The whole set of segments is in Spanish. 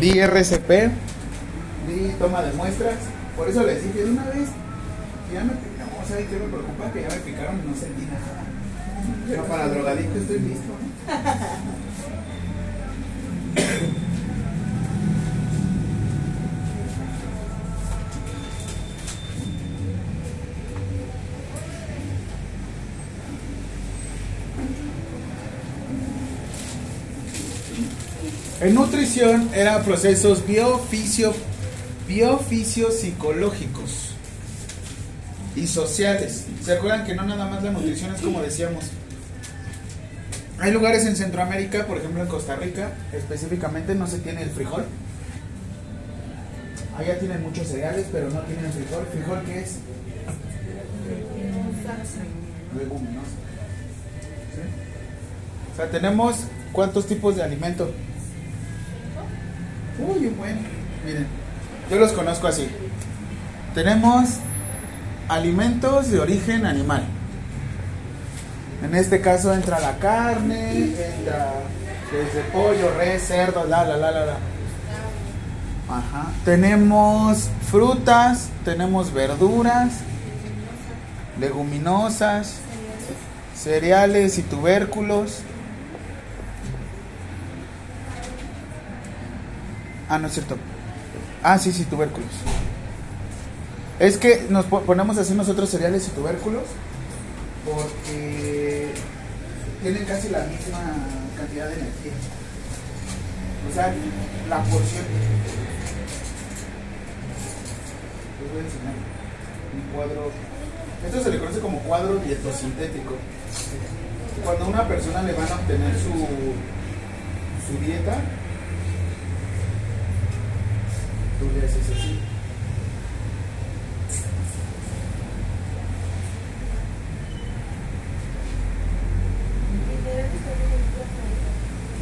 Di RCP, di toma de muestras. Por eso les dije de una vez, ya me picamos, ¿sabes qué me preocupa? Que ya me picaron y no sentí nada. Pero para drogadicto estoy listo. En nutrición eran procesos biofisio, biofisio psicológicos y sociales. ¿Se acuerdan que no nada más la nutrición es como decíamos? Hay lugares en Centroamérica, por ejemplo en Costa Rica, específicamente no se tiene el frijol. Allá tienen muchos cereales, pero no tienen frijol. ¿Frijol qué es? Leguminosa. ¿Sí? O sea, tenemos cuántos tipos de alimento. Uy, un buen. Miren, yo los conozco así. Tenemos alimentos de origen animal. En este caso entra la carne, entra desde pollo, res, cerdo, la, la, la, la, la. Ajá. Tenemos frutas, tenemos verduras, leguminosas, cereales y tubérculos. Ah, no es cierto. Ah, sí, sí, tubérculos. Es que nos po- ponemos así nosotros cereales y tubérculos porque tienen casi la misma cantidad de energía. O sea, la porción. Les voy a enseñar un cuadro. Esto se le conoce como cuadro dietosintético. Cuando a una persona le van a obtener su, su dieta, tú le haces así.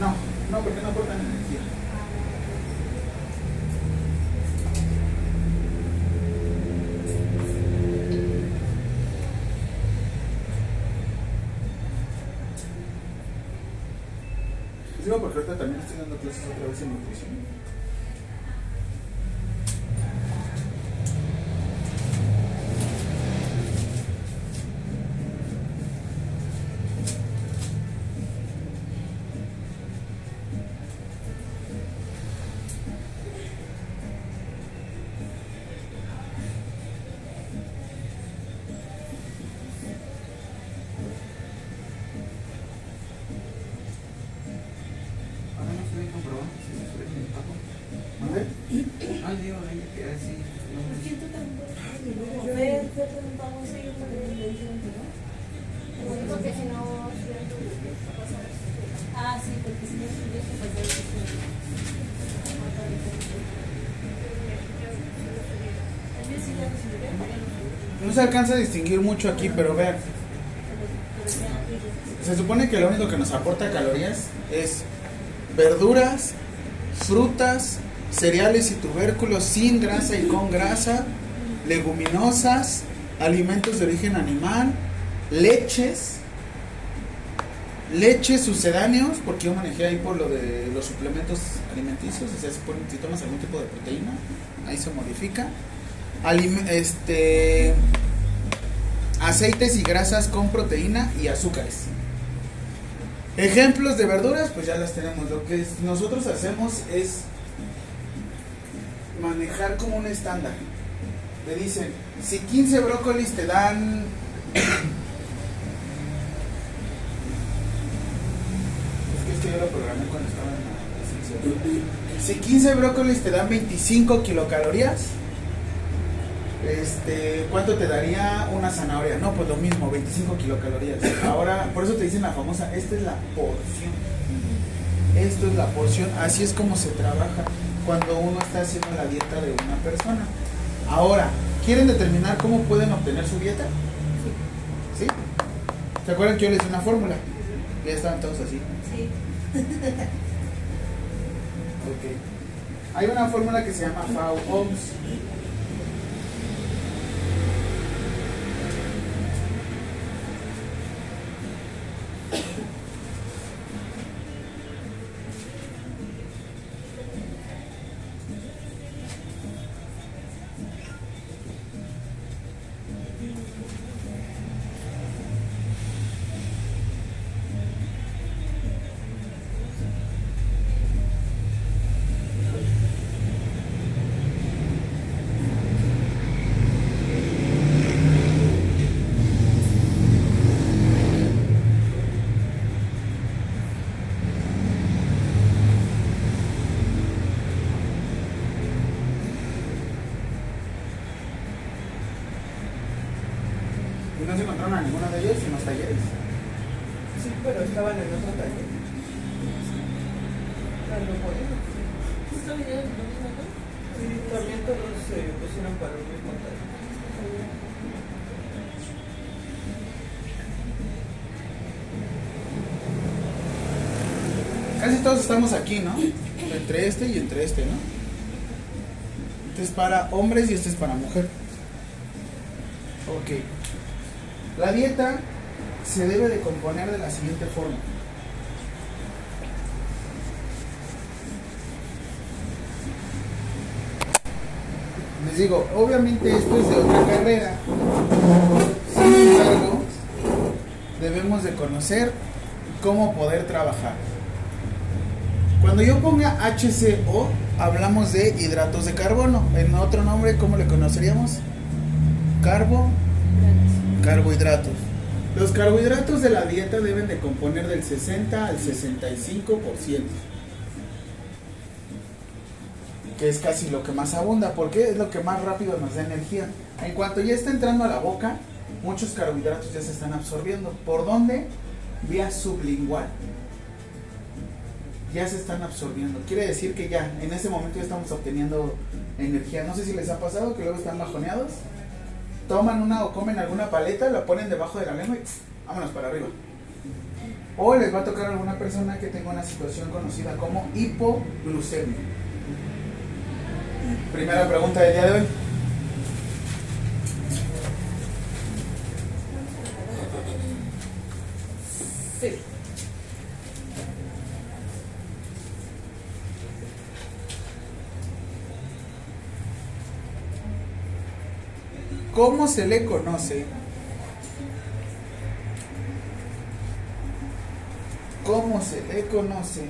No, no, porque no aportan energía. Digo porque ahorita también estoy dando clases otra vez en nutrición. Se alcanza a distinguir mucho aquí, pero vean. Se supone que lo único que nos aporta calorías es verduras, frutas, cereales y tubérculos sin grasa y con grasa, leguminosas, alimentos de origen animal, leches, leches sucedáneos, porque yo manejé ahí por lo de los suplementos alimenticios, o sea, si, tomas algún tipo de proteína, ahí se modifica. Este aceites y grasas con proteína y azúcares. Ejemplos de verduras, pues ya las tenemos. Lo que nosotros hacemos es manejar como un estándar. Te dicen, si 15 brócolis te dan... Es que esto yo lo programé cuando estaba en la. Si 15 brócolis te dan 25 kilocalorías, este, ¿cuánto te daría una zanahoria? No, pues lo mismo, 25 kilocalorías. Ahora, por eso te dicen la famosa, esta es la porción. Esto es la porción, así es como se trabaja cuando uno está haciendo la dieta de una persona. Ahora, ¿quieren determinar cómo pueden obtener su dieta? ¿Sí? ¿Se acuerdan que yo les di una fórmula? Ya estaban todos así. Sí. Ok. Hay una fórmula que se llama FAO-OMS. Estamos aquí, ¿no? Entre este y entre este, ¿no? Este es para hombres y este es para mujer. Ok. La dieta se debe de componer de la siguiente forma. Les digo, obviamente esto es de otra carrera. Sin embargo, debemos de conocer cómo poder trabajar. Cuando yo ponga HCO, hablamos de hidratos de carbono. En otro nombre, ¿cómo le conoceríamos? Carbo, carbohidratos. Los carbohidratos de la dieta deben de componer del 60 al 65%, que es casi lo que más abunda, porque es lo que más rápido nos da energía. En cuanto ya está entrando a la boca, muchos carbohidratos ya se están absorbiendo. ¿Por dónde? Vía sublingual. Ya se están absorbiendo. Quiere decir que ya, en ese momento ya estamos obteniendo energía. No sé si les ha pasado que luego están bajoneados toman una o comen alguna paleta, la ponen debajo de la lengua y vámonos para arriba. O les va a tocar a alguna persona que tenga una situación conocida como hipoglucemia. Primera pregunta del día de hoy. ¿Cómo se le conoce? ¿Cómo se le conoce?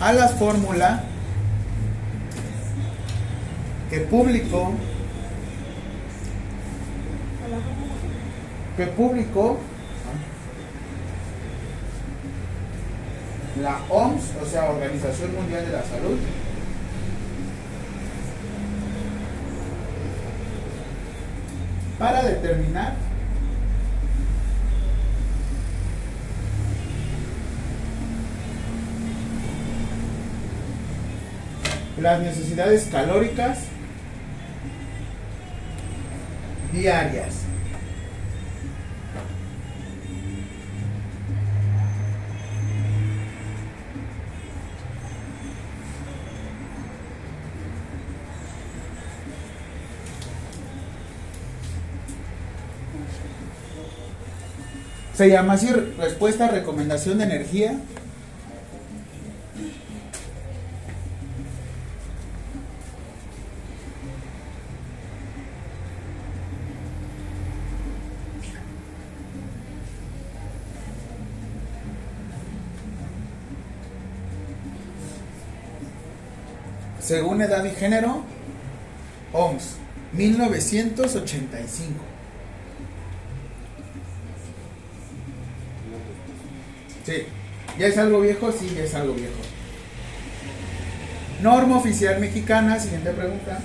A la fórmula que que publicó la OMS, o sea, Organización Mundial de la Salud, para determinar las necesidades calóricas diarias. Se llama así respuesta a recomendación de energía. Según edad y género, OMS, 1985. Sí, ¿ya es algo viejo? Sí, ya es algo viejo. Norma oficial mexicana, siguiente pregunta.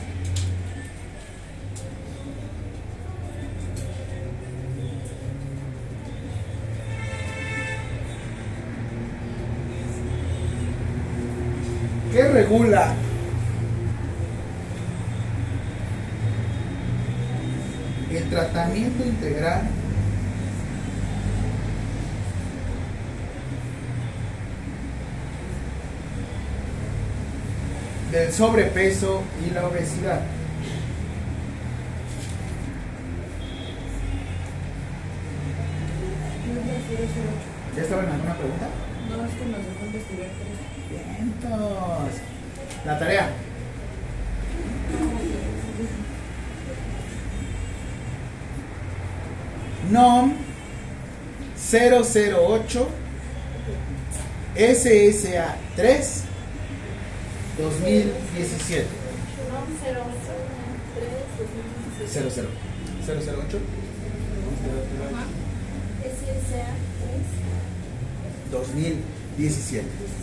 ¿Qué regula sobrepeso y la obesidad. ¿Ya estaban en alguna pregunta? No, es que nos dejó investigar tres. La tarea. NOM 008 SSA 3 2017 00 008 SSA 2017.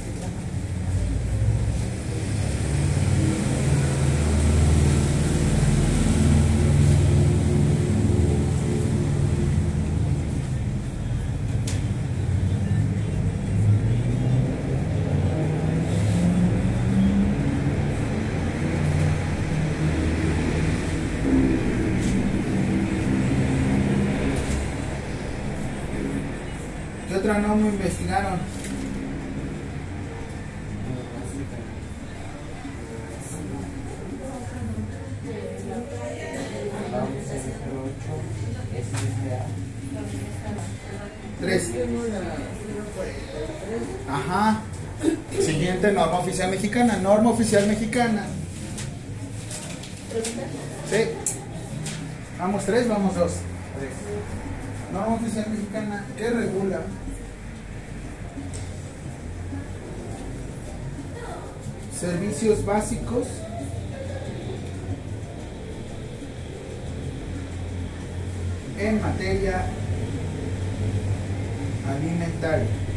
Norma oficial mexicana. Sí. Vamos tres, vamos dos. Norma oficial mexicana que regula servicios básicos en materia alimentaria.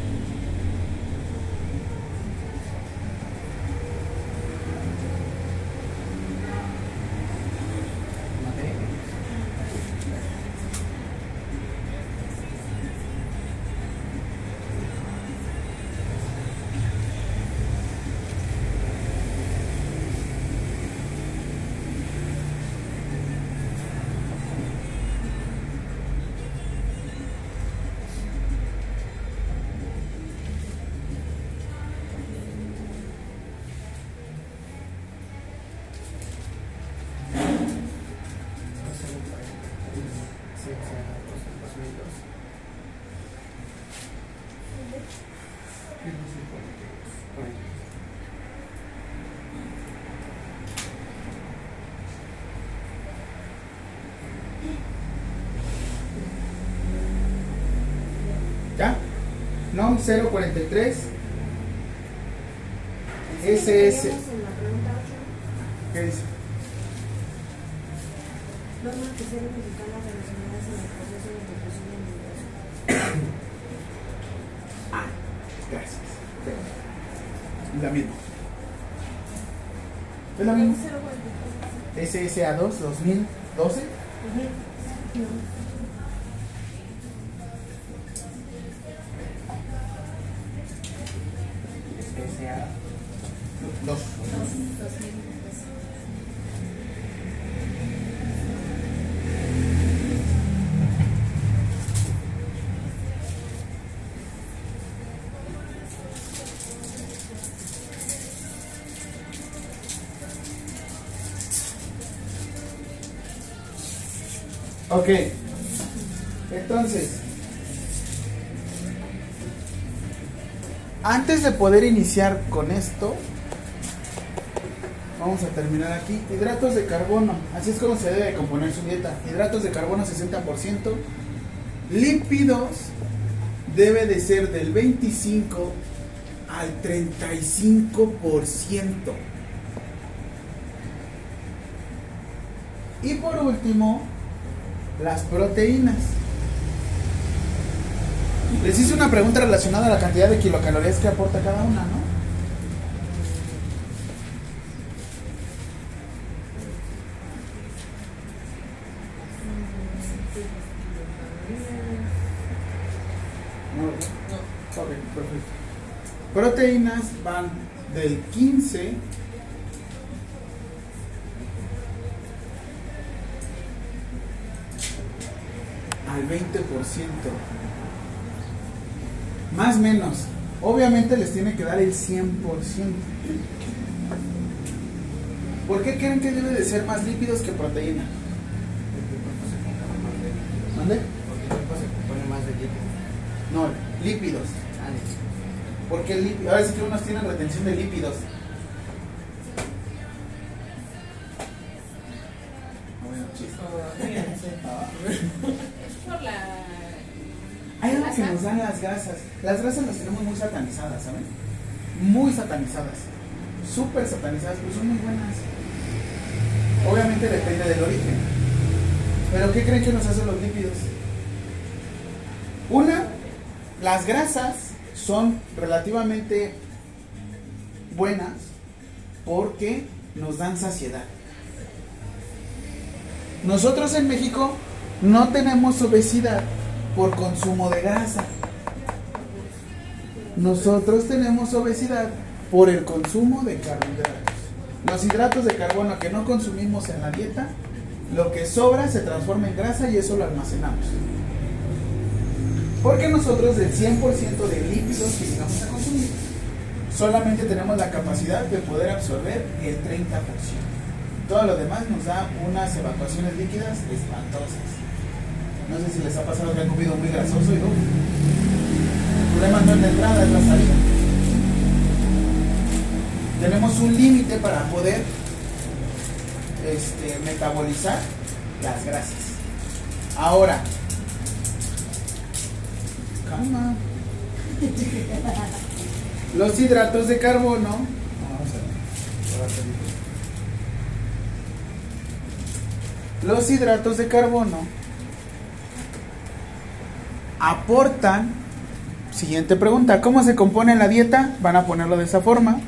043 SS. ¿Qué dice? 8. Normas oficiales mexicanas relacionadas en el proceso de migración. Ah, gracias. La misma. ¿Es la misma? SSA 2 antes de poder iniciar con esto, vamos a terminar aquí. Hidratos de carbono, así es como se debe de componer su dieta. Hidratos de carbono 60%. Lípidos debe de ser del 25 al 35%. Y por último, las proteínas. Hice una pregunta relacionada a la cantidad de kilocalorías que aporta cada una, ¿no? No, no. Ok, perfecto. Proteínas van del 15 al 20%. Más o menos. Obviamente les tiene que dar el 100%. ¿Por qué creen que debe de ser más lípidos que proteína? ¿Dónde? Porque el cuerpo se compone más de lípidos. No, lípidos. Ah, Porque el ahora sí que unos tienen retención de lípidos. Las grasas las tenemos muy satanizadas, ¿saben? Muy satanizadas. Súper satanizadas, pero son muy buenas. Obviamente depende del origen. Pero ¿qué creen que nos hacen los lípidos? Una, las grasas son relativamente buenas porque nos dan saciedad. Nosotros en México no tenemos obesidad por consumo de grasa. Nosotros tenemos obesidad por el consumo de carbohidratos. Los hidratos de carbono que no consumimos en la dieta, lo que sobra se transforma en grasa y eso lo almacenamos. Porque nosotros del 100% de lípidos que llegamos a consumir, solamente tenemos la capacidad de poder absorber el 30%. Todo lo demás nos da unas evacuaciones líquidas espantosas. No sé si les ha pasado que han comido muy grasoso y ¡uh! Problema no es la entrada, es la salida. Tenemos un límite para poder este, metabolizar las grasas. Ahora, calma. Los hidratos de carbono. Vamos a ver. Los hidratos de carbono aportan. Siguiente pregunta: ¿Cómo se compone la dieta? Van a ponerlo de esa forma.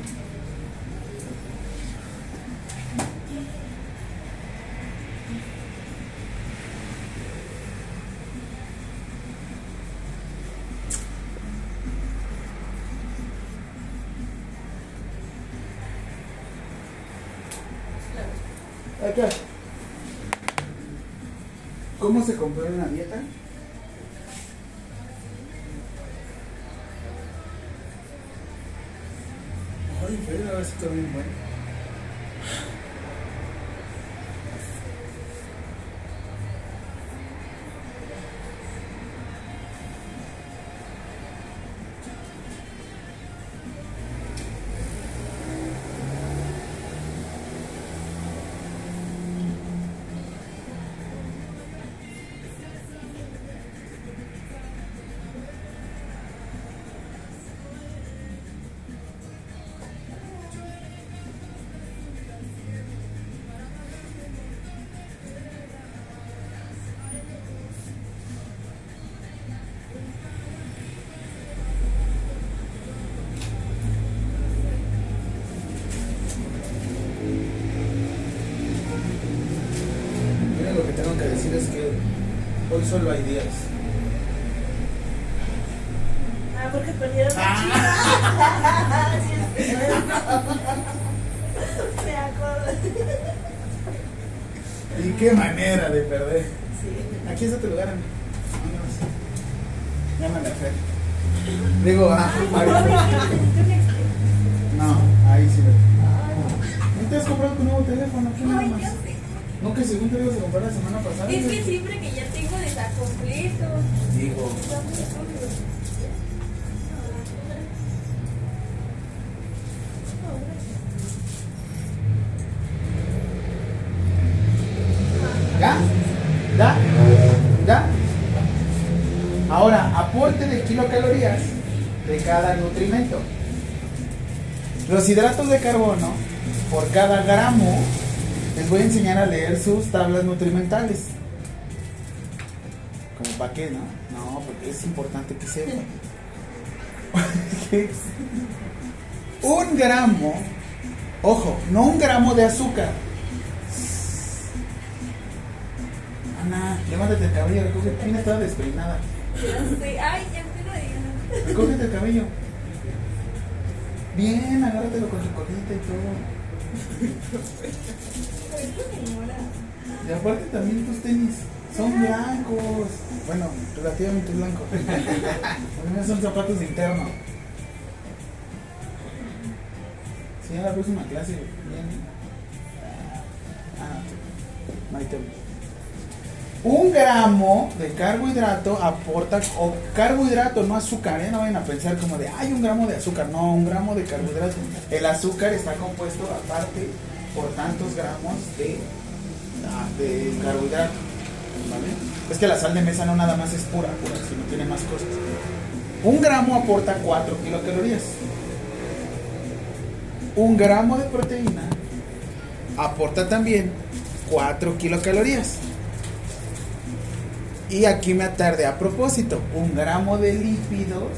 Tablas nutrimentales. ¿Como para qué, no? No, porque es importante que. Porque un gramo, ojo, no un gramo de azúcar. Ana, levántate el cabello, recoge, Tina estaba despeinada. Ay, ya digo. Recógete el cabello. Bien, agárratelo con tu colita y todo. Y aparte también tus tenis son blancos. Bueno, relativamente blancos. También son zapatos de interno. Sí, a la próxima clase. Bien. Ah, tema. Un gramo de carbohidrato aporta, o carbohidrato, no azúcar, ¿eh? no vayan a pensar como de, hay un gramo de azúcar, no, un gramo de carbohidrato. El azúcar está compuesto aparte por tantos gramos de, ah, de carbohidrato. Es que la sal de mesa no nada más es pura, pura, sino tiene más cosas. Un gramo aporta 4 kilocalorías. Un gramo de proteína aporta también 4 kilocalorías. Y aquí me atardé a propósito. Un gramo de lípidos.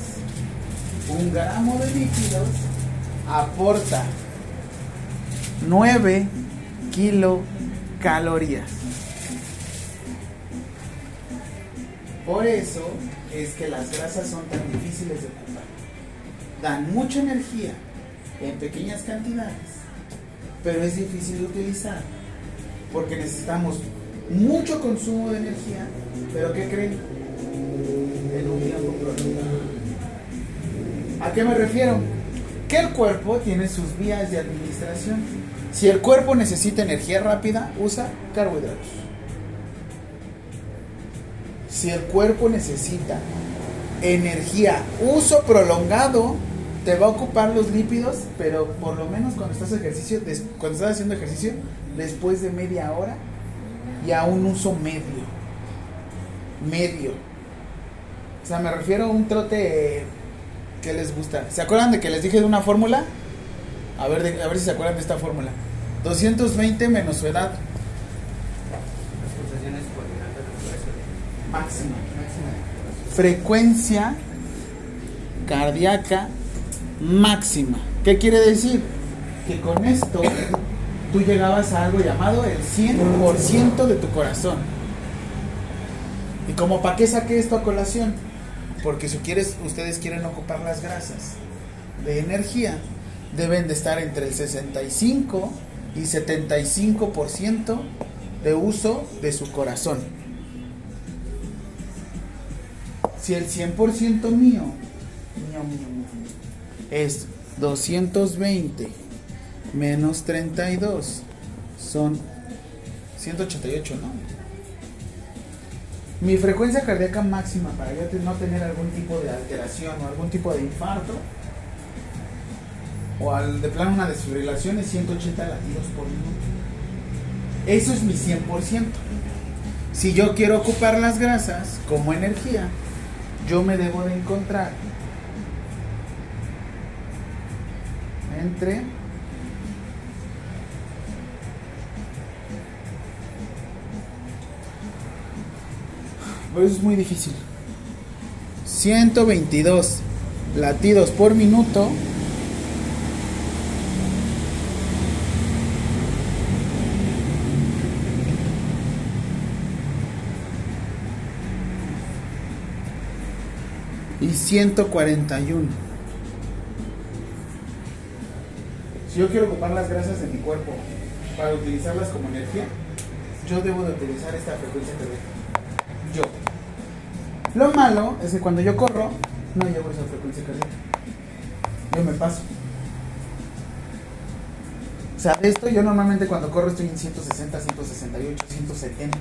Un gramo de lípidos aporta 9 kilocalorías. Por eso es que las grasas son tan difíciles de ocupar. Dan mucha energía en pequeñas cantidades, pero es difícil de utilizar porque necesitamos mucho consumo de energía, pero ¿qué creen? En un tiempo prolongado. ¿A qué me refiero? Que el cuerpo tiene sus vías de administración. Si el cuerpo necesita energía rápida, usa carbohidratos. Si el cuerpo necesita energía, uso prolongado, te va a ocupar los lípidos, pero por lo menos cuando estás ejercicio, cuando estás haciendo ejercicio, después de media hora y a un uso medio. Medio. O sea, me refiero a un trote que les gusta. ¿Se acuerdan de que les dije de una fórmula? A ver, a ver si se acuerdan de esta fórmula. 220 menos su edad Las pulsaciones máxima. Máxima. frecuencia cardíaca máxima. ¿Qué quiere decir? Que con esto tú llegabas a algo llamado el 100% de tu corazón. ¿Y como para qué saqué esto a colación? Porque si quieres, ustedes quieren ocupar las grasas de energía, deben de estar entre el 65 y 75% de uso de su corazón. Si el 100% mío, mío, es 220 menos 32, son 188, ¿no? Mi frecuencia cardíaca máxima para yo no tener algún tipo de alteración o algún tipo de infarto o al de plano una desfibrilación es 180 latidos por minuto. Eso es mi 100%. Si yo quiero ocupar las grasas como energía, yo me debo de encontrar entre Por eso es muy difícil. 122 latidos por minuto. 141. Si yo quiero ocupar las grasas de mi cuerpo para utilizarlas como energía, yo debo de utilizar esta frecuencia cardíaca. Yo. Lo malo es que cuando yo corro, no llevo esa frecuencia cardíaca. Yo me paso. O sea, esto yo normalmente cuando corro estoy en 160, 168, 170.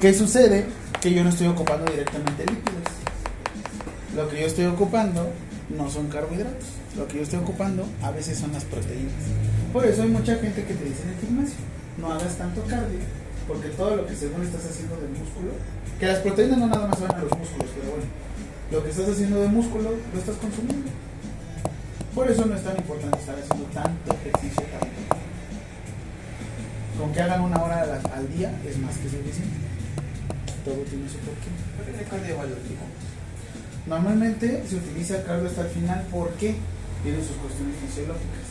¿Qué sucede? Que yo no estoy ocupando directamente lípidos. Lo que yo estoy ocupando no son carbohidratos. Lo que yo estoy ocupando a veces son las proteínas. Por eso hay mucha gente que te dice en el gimnasio, no hagas tanto cardio, porque todo lo que según estás haciendo de músculo, que las proteínas no nada más van a los músculos, pero bueno, lo que estás haciendo de músculo lo estás consumiendo. Por eso no es tan importante estar haciendo tanto ejercicio tanto. Con que hagan una hora al, al día es más que suficiente. Todo tiene su porqué. ¿Por qué el? Normalmente se utiliza el cardio hasta el final porque tiene sus cuestiones fisiológicas.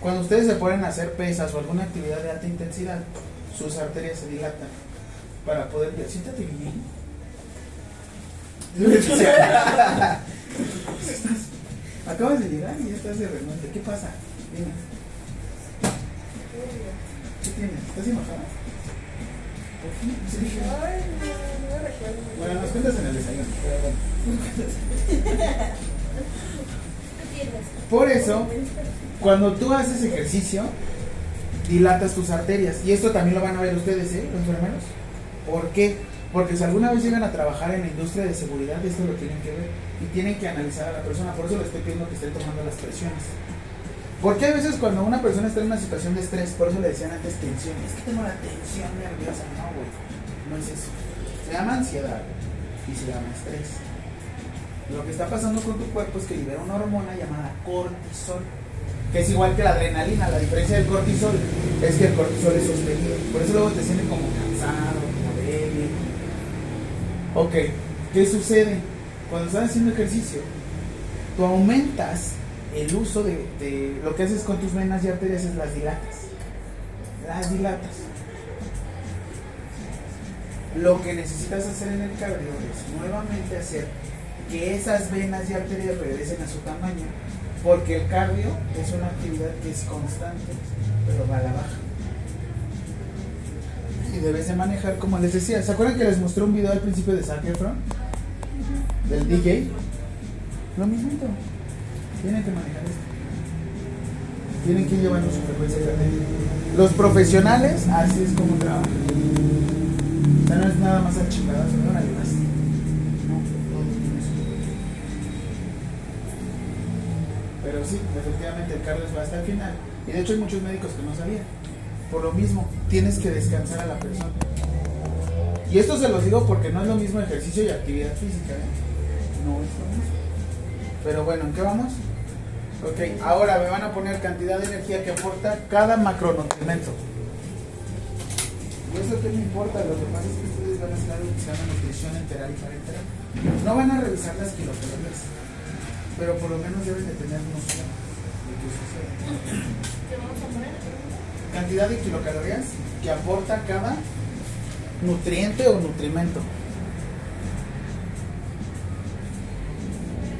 Cuando ustedes se ponen a hacer pesas o alguna actividad de alta intensidad, sus arterias se dilatan para poder ver. Siéntate bien. Acabas de llegar y ya estás de remonte. ¿Qué pasa? ¿Qué tienes? ¿Estás enojada? Bueno, nos cuentas en el desayuno. pero bueno. Por eso, cuando tú haces ejercicio, dilatas tus arterias. Y esto también lo van a ver ustedes, ¿eh? Los enfermeros. ¿Por qué? Porque si alguna vez llegan a trabajar en la industria de seguridad, esto lo tienen que ver. Y tienen que analizar a la persona. Por eso le estoy pidiendo que estén tomando las presiones. Porque a veces cuando una persona está en una situación de estrés, por eso le decían antes tensión. Es que tengo la tensión nerviosa. No, güey. No es eso. Se llama ansiedad y se llama estrés. Lo que está pasando con tu cuerpo es que libera una hormona llamada cortisol. que es igual que la adrenalina. La diferencia del cortisol es que el cortisol es sostenido. Por eso luego te sientes como cansado, como débil. Ok, ¿qué sucede? Cuando estás haciendo ejercicio, tú aumentas el uso de, de- lo que haces con tus venas y arterias es las dilatas. Las dilatas. Lo que necesitas hacer en el cardio es nuevamente hacer que esas venas y arterias regresen a su tamaño, porque el cardio es una actividad que es constante, pero va a la baja. Y debes de manejar, como les decía, ¿se acuerdan que les mostré un video al principio de Zac Efron? Del DJ. Lo mismo. Tienen que manejar esto. Tienen que ir llevando su frecuencia cardíaca. Los profesionales, así es como trabajan. O no es nada más achicadazo, no su- Pero sí, efectivamente el cardio va hasta el final. Y de hecho hay muchos médicos que no sabían. Por lo mismo, tienes que descansar a la persona. Y esto se los digo porque no es lo mismo ejercicio y actividad física. ¿eh? No es lo mismo. Pero bueno, ¿en qué vamos? Ok, ahora me van a poner cantidad de energía que aporta cada macronutrimento. Y eso que me importa, lo que pasa es que ustedes van a hacer algo que se llama nutrición enteral y parenteral. No van a revisar las kilocalorías, pero por lo menos deben de tener noción de qué sucede. ¿Qué vamos a poner? Cantidad de kilocalorías que aporta cada nutriente o nutrimento.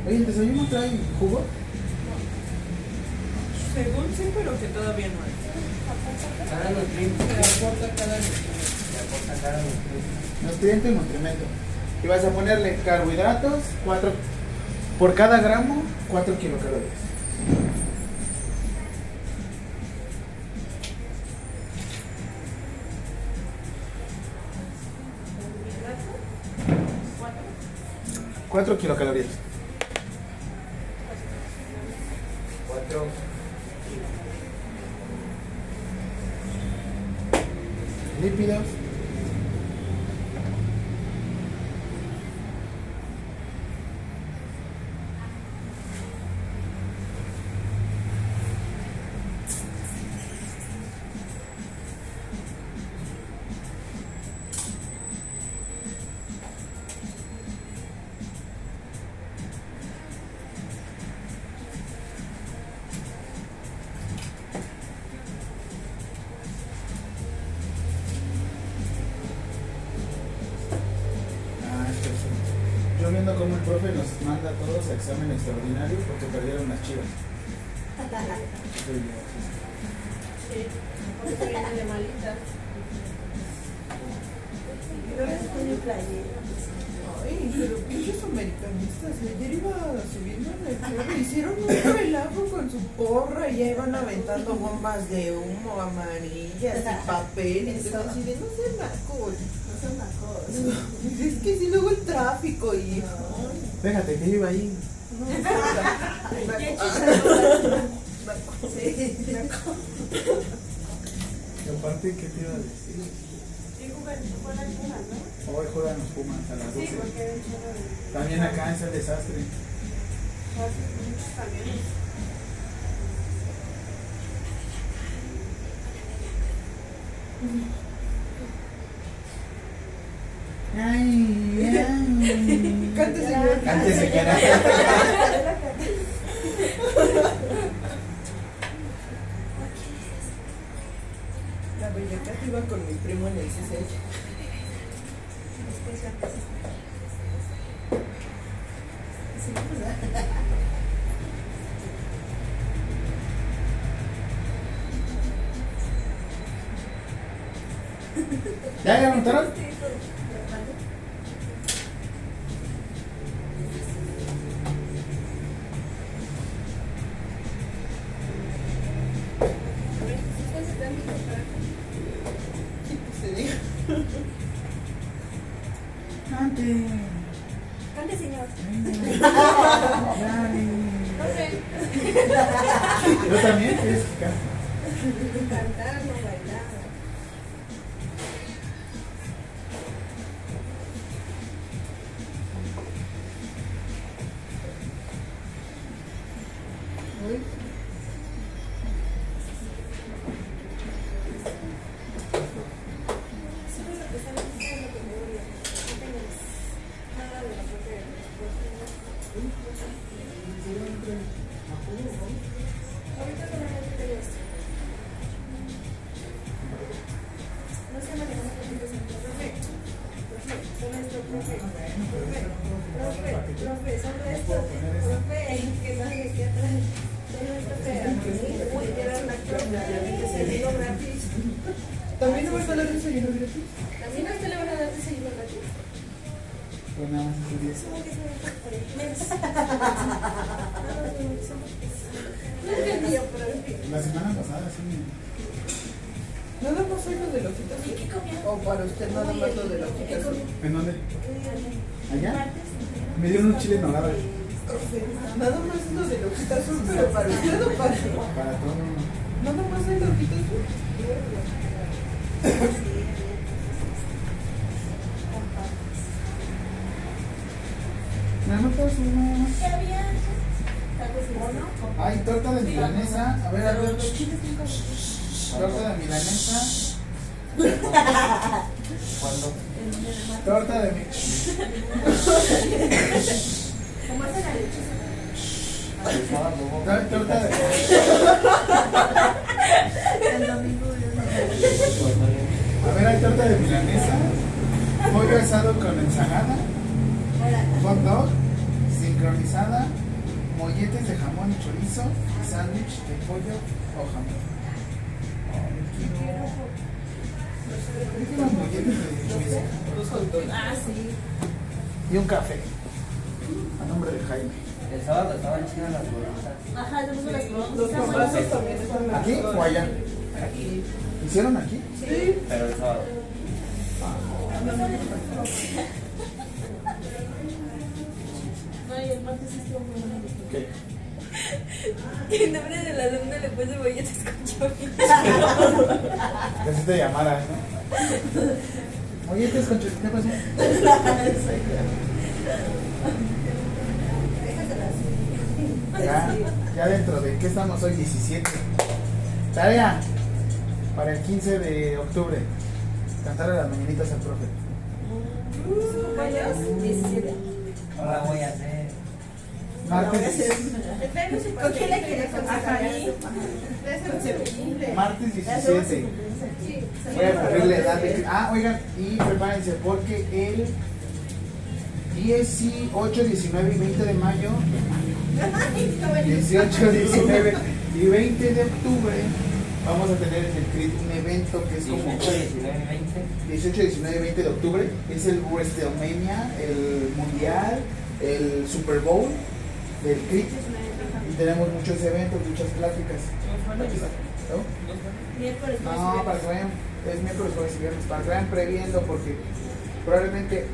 Oye, ¿el desayuno trae jugo? Según sí, pero que todavía no hay. Cada nutriente. aporta cada nutriente. aporta cada nutriente. Nutriente y nutrimento. Y vas a ponerle carbohidratos, 4 por cada gramo, 4 kilocalorías. ¿Cuatro kilocalorías. 4 Lípidas. Extraordinario porque perdieron las chivas. Sí. Porque se viene de malita. Ay, pero pinches americanistas, ayer iba subiendo en el carro, hicieron un relajo con su porra y ya iban aventando bombas de humo amarillas y papel y todo así de no sean nacos. Es que si luego el tráfico y... Déjate que iba ahí. Aparte, ¿qué te iba a decir? Hoy juegan los Pumas a las 12. También acá es el desastre. Ay, ay. Cante, señor. Milanesa. A ver, a ver. Torta de milanesa. ¿Cuándo? Torta de mi. ¿Cómo hacen la leche? Torta de. A ver, hay torta de milanesa. Pollo asado con ensalada. Hot dog. Sincronizada. Molletes de jamón y chorizo. Sándwich de pollo o jamón. Ah, sí. Y un café. A nombre de Jaime. El sábado estaban chidas las bolitas. Ajá, yo no las probamos. Los bombazos también están ¿Aquí o allá? Aquí, ¿Hicieron aquí? Sí. pero el sábado. No, y el martes sí estuvo muy bueno. ¿Qué? El nombre de la alumna le puse bolletes con chorizo. Que así te llamaras, ¿no? Oye, ¿qué es con chorizo? ¿Qué pasó? Ya, ya dentro de, ¿qué estamos hoy? 17. Tarea para el 15 de octubre. Cantarle las mañanitas al profe. ¿Cuántos? 17. Ahora voy a hacer. Martes, ¿Con quién le quieres martes 17. Voy a ponerle edad de... Ah, oigan, y prepárense porque el 18, 19 y 20 de mayo 18, 19 y 20 de octubre vamos a tener en el CRIT un evento que es como 18, 19, 20. 18, 19 y 20 de octubre es el WrestleMania, el Mundial, el Super Bowl del CRIT y tenemos muchos eventos, muchas pláticas. ¿No? No, para que vayan, es miércoles, jueves y viernes, para que vayan previendo porque probablemente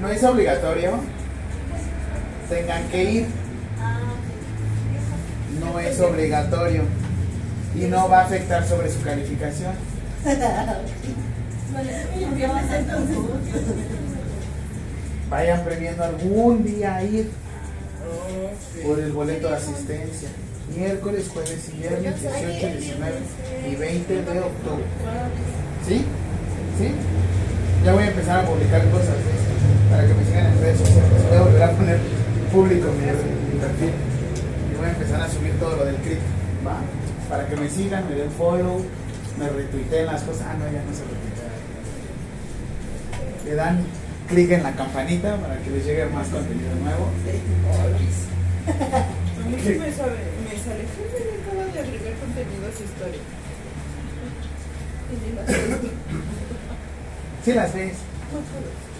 no es obligatorio, tengan que ir, no es obligatorio y no va a afectar sobre su calificación. Vayan previendo algún día a ir por el boleto de asistencia. Miércoles, jueves y viernes, 18, 19 y 20 de octubre. ¿Sí? ¿Sí? Ya voy a empezar a publicar cosas para que me sigan en redes sociales. Voy a volver a poner público mi, mi perfil. Y voy a empezar a subir todo lo del CRIT. ¿Va? Para que me sigan, me den follow, me retuiteen las cosas. Ah, no, ya no se retuitea. Le dan clic en la campanita para que les llegue más contenido nuevo. A mí sí me, sabe, me sale. Me acaba de agregar contenido a su historia. Sí las ves.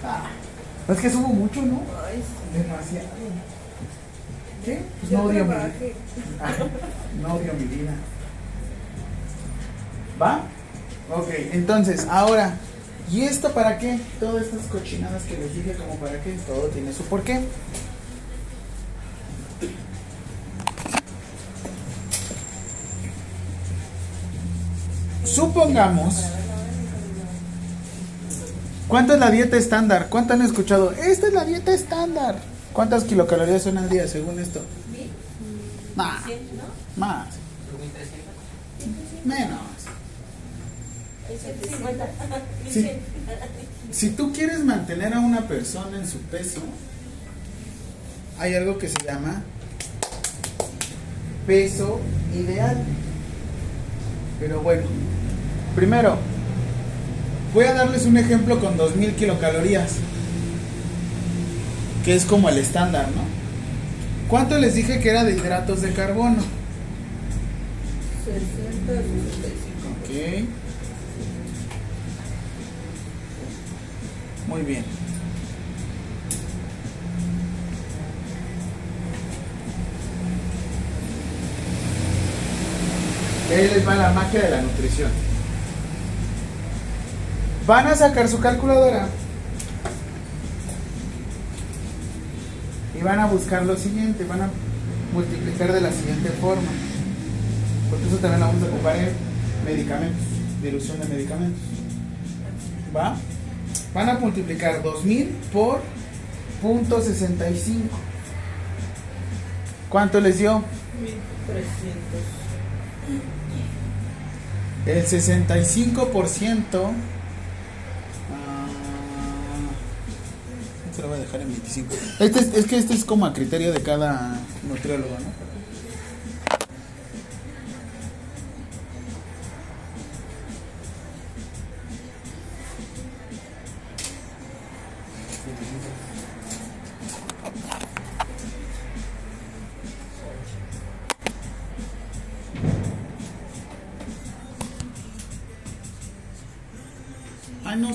Ah, es que subo mucho, ¿no? Ay, sí. Demasiado. ¿Qué? Pues no odio mi. Ah, no odio mi vida. ¿Va? Ok, entonces, ahora, ¿y esto para qué? Todas estas cochinadas que les dije, como para qué, todo tiene su porqué. Supongamos. ¿Cuánto es la dieta estándar? ¿Cuánto han escuchado? Esta es la dieta estándar. ¿Cuántas kilocalorías son al día según esto? Más. Más. 1300. Menos. Si, si tú quieres mantener a una persona en su peso, hay algo que se llama peso ideal. Pero bueno, primero, voy a darles un ejemplo con 2000 kilocalorías, que es como el estándar, ¿no? ¿Cuánto les dije que era de hidratos de carbono? 60, 65. Ok. Muy bien. Ahí les va la magia de la nutrición. Van a sacar su calculadora y van a buscar lo siguiente, van a multiplicar de la siguiente forma. Porque eso también lo vamos a ocupar en medicamentos, dilución de medicamentos. ¿Va? Van a multiplicar 2000 por punto 65. ¿Cuánto les dio? 1300. El 65%. ah, se lo voy a dejar en 25. Este es, es que este es como a criterio de cada nutriólogo, ¿no?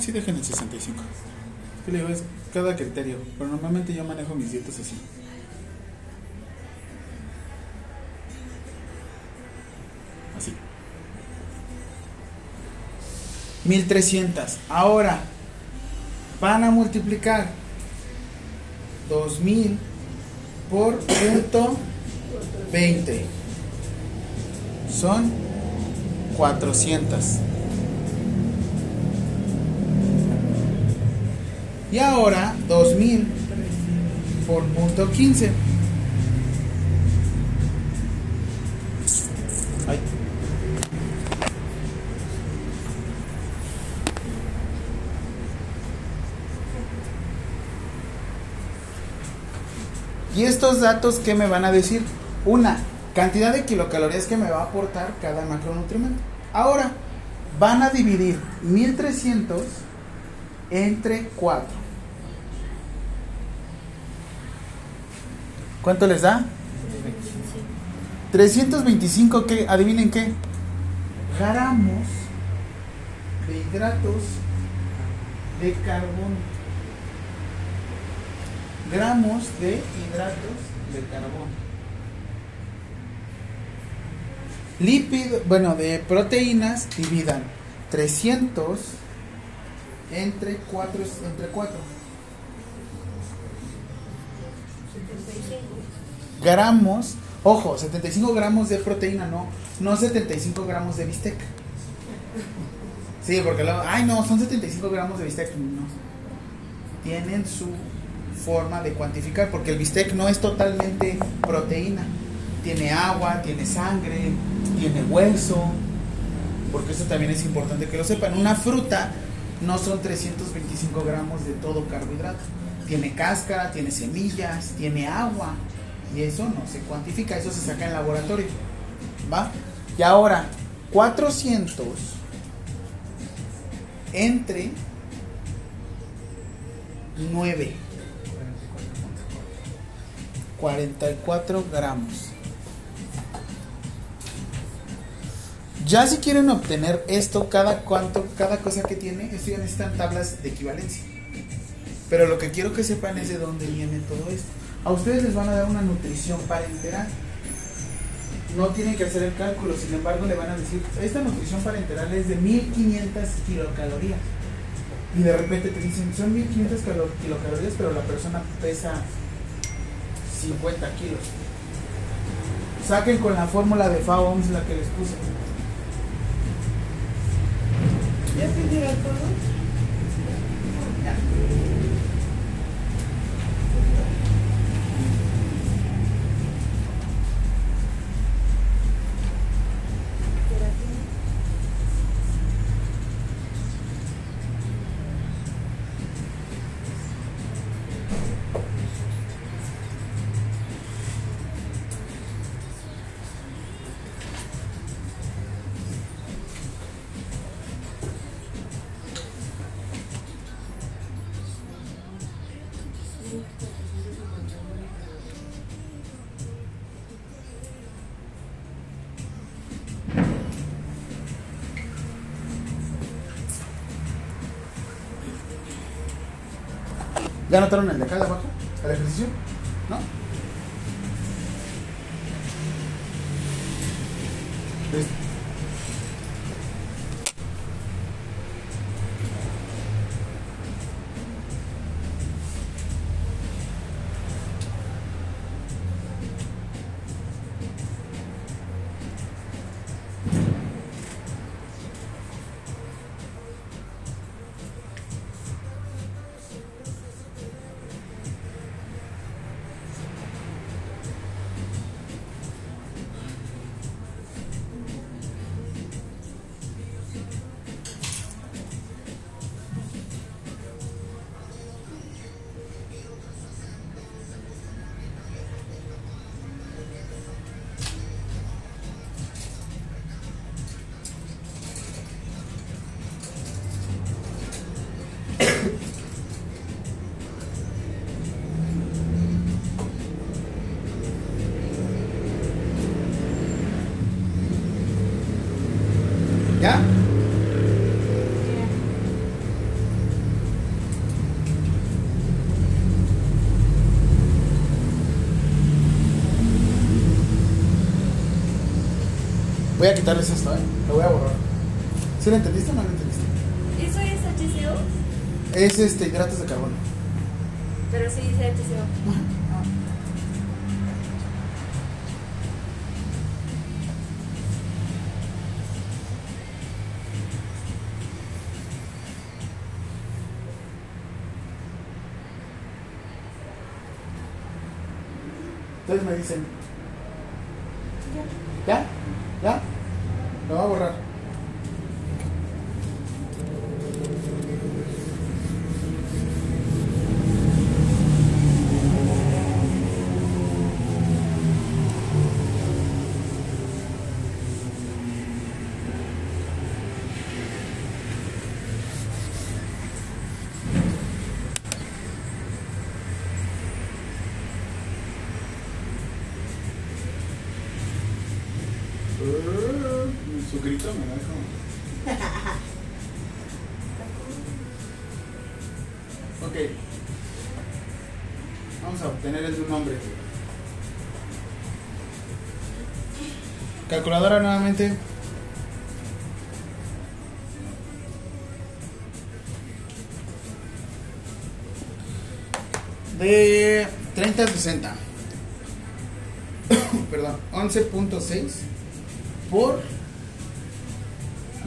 Sí dejen el 65. Es que le digo, es cada criterio. Pero normalmente yo manejo mis dietas así. Así. 1300. Ahora van a multiplicar 2000 por punto 20. Son 400. Y ahora 2000 por punto 15. Ay. Y estos datos, ¿qué me van a decir? Una, cantidad de kilocalorías que me va a aportar cada macronutriente. Ahora, van a dividir 1300 entre 4. ¿Cuánto les da? 325, ¿qué? Adivinen qué. Gramos de hidratos de carbono. Gramos de hidratos de carbono. Lípido, bueno, de proteínas dividan 300 entre 4 entre 4 gramos ojo 75 gramos de proteína no no 75 gramos de bistec. Sí porque luego ay no son 75 gramos de bistec. No. Tienen su forma de cuantificar porque el bistec no es totalmente proteína. Tiene agua tiene sangre tiene hueso porque eso también es importante que lo sepan. Una fruta no son 325 gramos de todo carbohidrato. Tiene cáscara, tiene semillas, tiene agua. Y eso no se cuantifica, eso se saca en laboratorio. ¿Va? Y ahora, 400 entre 9. 44 gramos. Ya si quieren obtener esto, cada cuánto, cada cosa que tiene, esto ya necesitan tablas de equivalencia. Pero lo que quiero que sepan es de dónde viene todo esto. A ustedes les van a dar una nutrición parenteral. No tienen que hacer el cálculo, sin embargo le van a decir, esta nutrición parenteral es de 1500 kilocalorías. Y de repente te dicen, son 1500 calo- kilocalorías, pero la persona pesa 50 kilos. Saquen con la fórmula de FAOMS la que les puse. ¿Ya pidieron todo? ¿Ya notaron el de acá quitarles esto, ¿eh? Lo voy a borrar. ¿Sí lo entendiste o no lo entendiste? ¿Eso es HCO? Es este, hidratos Calculadora nuevamente. De 30 a 60. Perdón, 11.6 por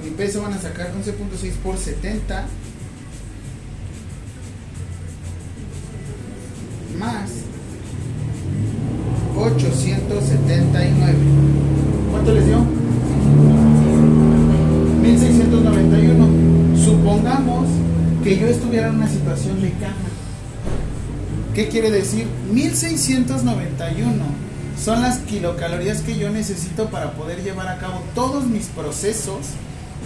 mi peso van a sacar 11.6 por 70 más 879 ¿cuánto les dio? 1691 supongamos que yo estuviera en una situación de cama ¿qué quiere decir? 1691 son las kilocalorías que yo necesito para poder llevar a cabo todos mis procesos.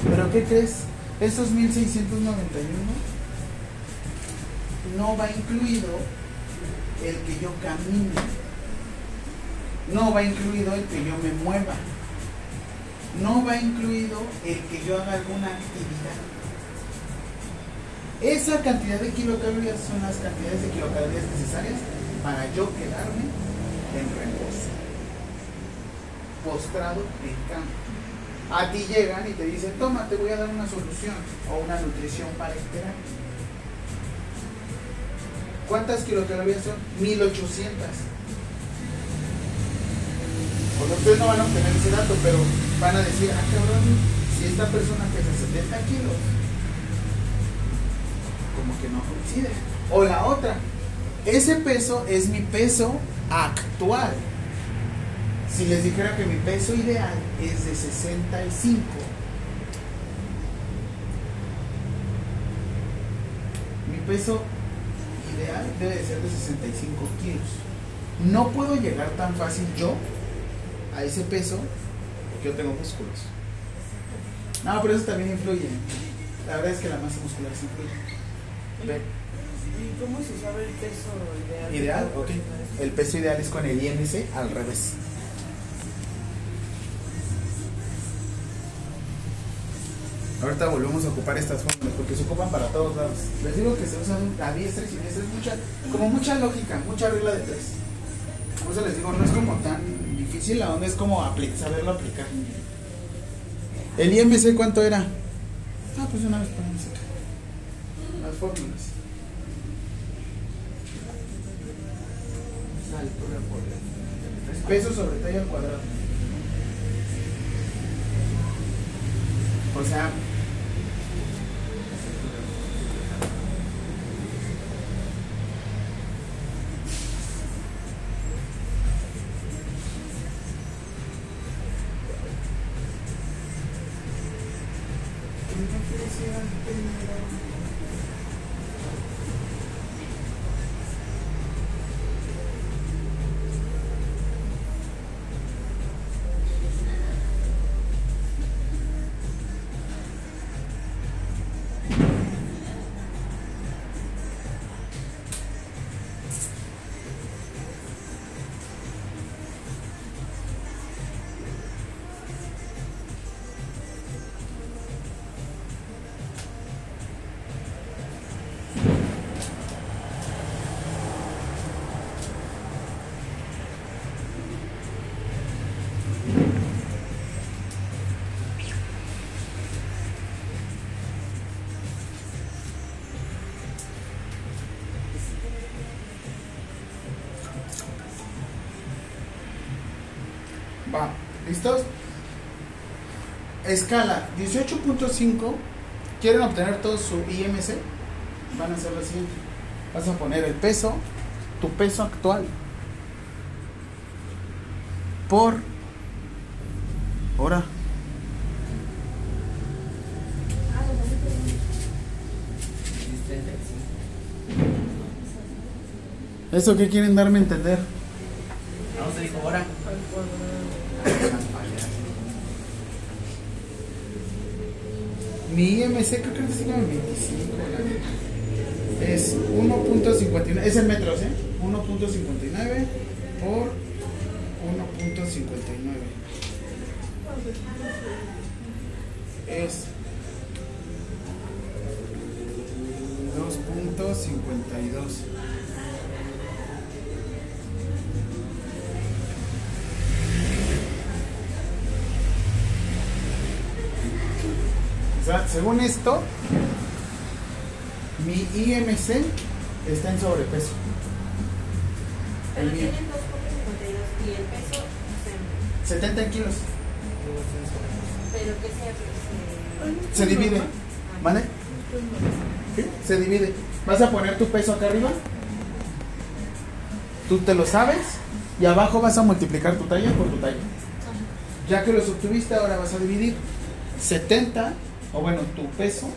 Pero ¿qué crees? Esos 1691 no va incluido el que yo camine. No va incluido el que yo me mueva. No va incluido el que yo haga alguna actividad. Esa cantidad de kilocalorías son las cantidades de kilocalorías necesarias para yo quedarme en reposo, postrado en cama. A ti llegan y te dicen, toma, te voy a dar una solución o una nutrición para esperar. ¿Cuántas kilocalorías son? 1800. Pues ustedes no van a obtener ese dato, pero van a decir, ah, cabrón, si esta persona pesa 70 kilos, como que no coincide. O la otra, ese peso es mi peso actual. Si les dijera que mi peso ideal es de 65, mi peso ideal debe de ser de 65 kilos. No puedo llegar tan fácil yo a ese peso porque yo tengo músculos. No, pero eso también influye. La verdad es que la masa muscular sí influye. ¿Y cómo se sabe el peso ideal? Ideal, ok. El peso ideal es con el IMC al revés. Ahorita volvemos a ocupar estas fórmulas porque se ocupan para todos lados. Les digo que se usan a diestra y siniestra, es mucha, como mucha lógica, mucha regla de tres. Por eso les digo, no es como tan difícil, la onda es como saberlo aplicar. ¿El IMC cuánto era? Ah, pues una vez ponemos acá. Las fórmulas. Altura por Peso sobre talla al cuadrado. O sea, ¿listos? Escala 18.5. ¿Quieren obtener todo su IMC? Van a hacer lo siguiente. Vas a poner el peso, tu peso actual, por hora. es 35. ¿Eso qué quieren darme a entender? No, se dijo ahora. Mi IMC creo que es como 25. la neta. Es 1.59. Es en metros, ¿eh? 1.59 por 1.59. Es 2.52. Según esto, mi IMC está en sobrepeso. Pero tienen 2.52 y el peso, o sea, 70 kilos. pero que sea. Se divide. ¿Vale? Sí, Se divide. Vas a poner tu peso acá arriba. Tú te lo sabes. Y abajo vas a multiplicar tu talla por tu talla. Ya que los obtuviste, ahora vas a dividir 70, o bueno, tu peso,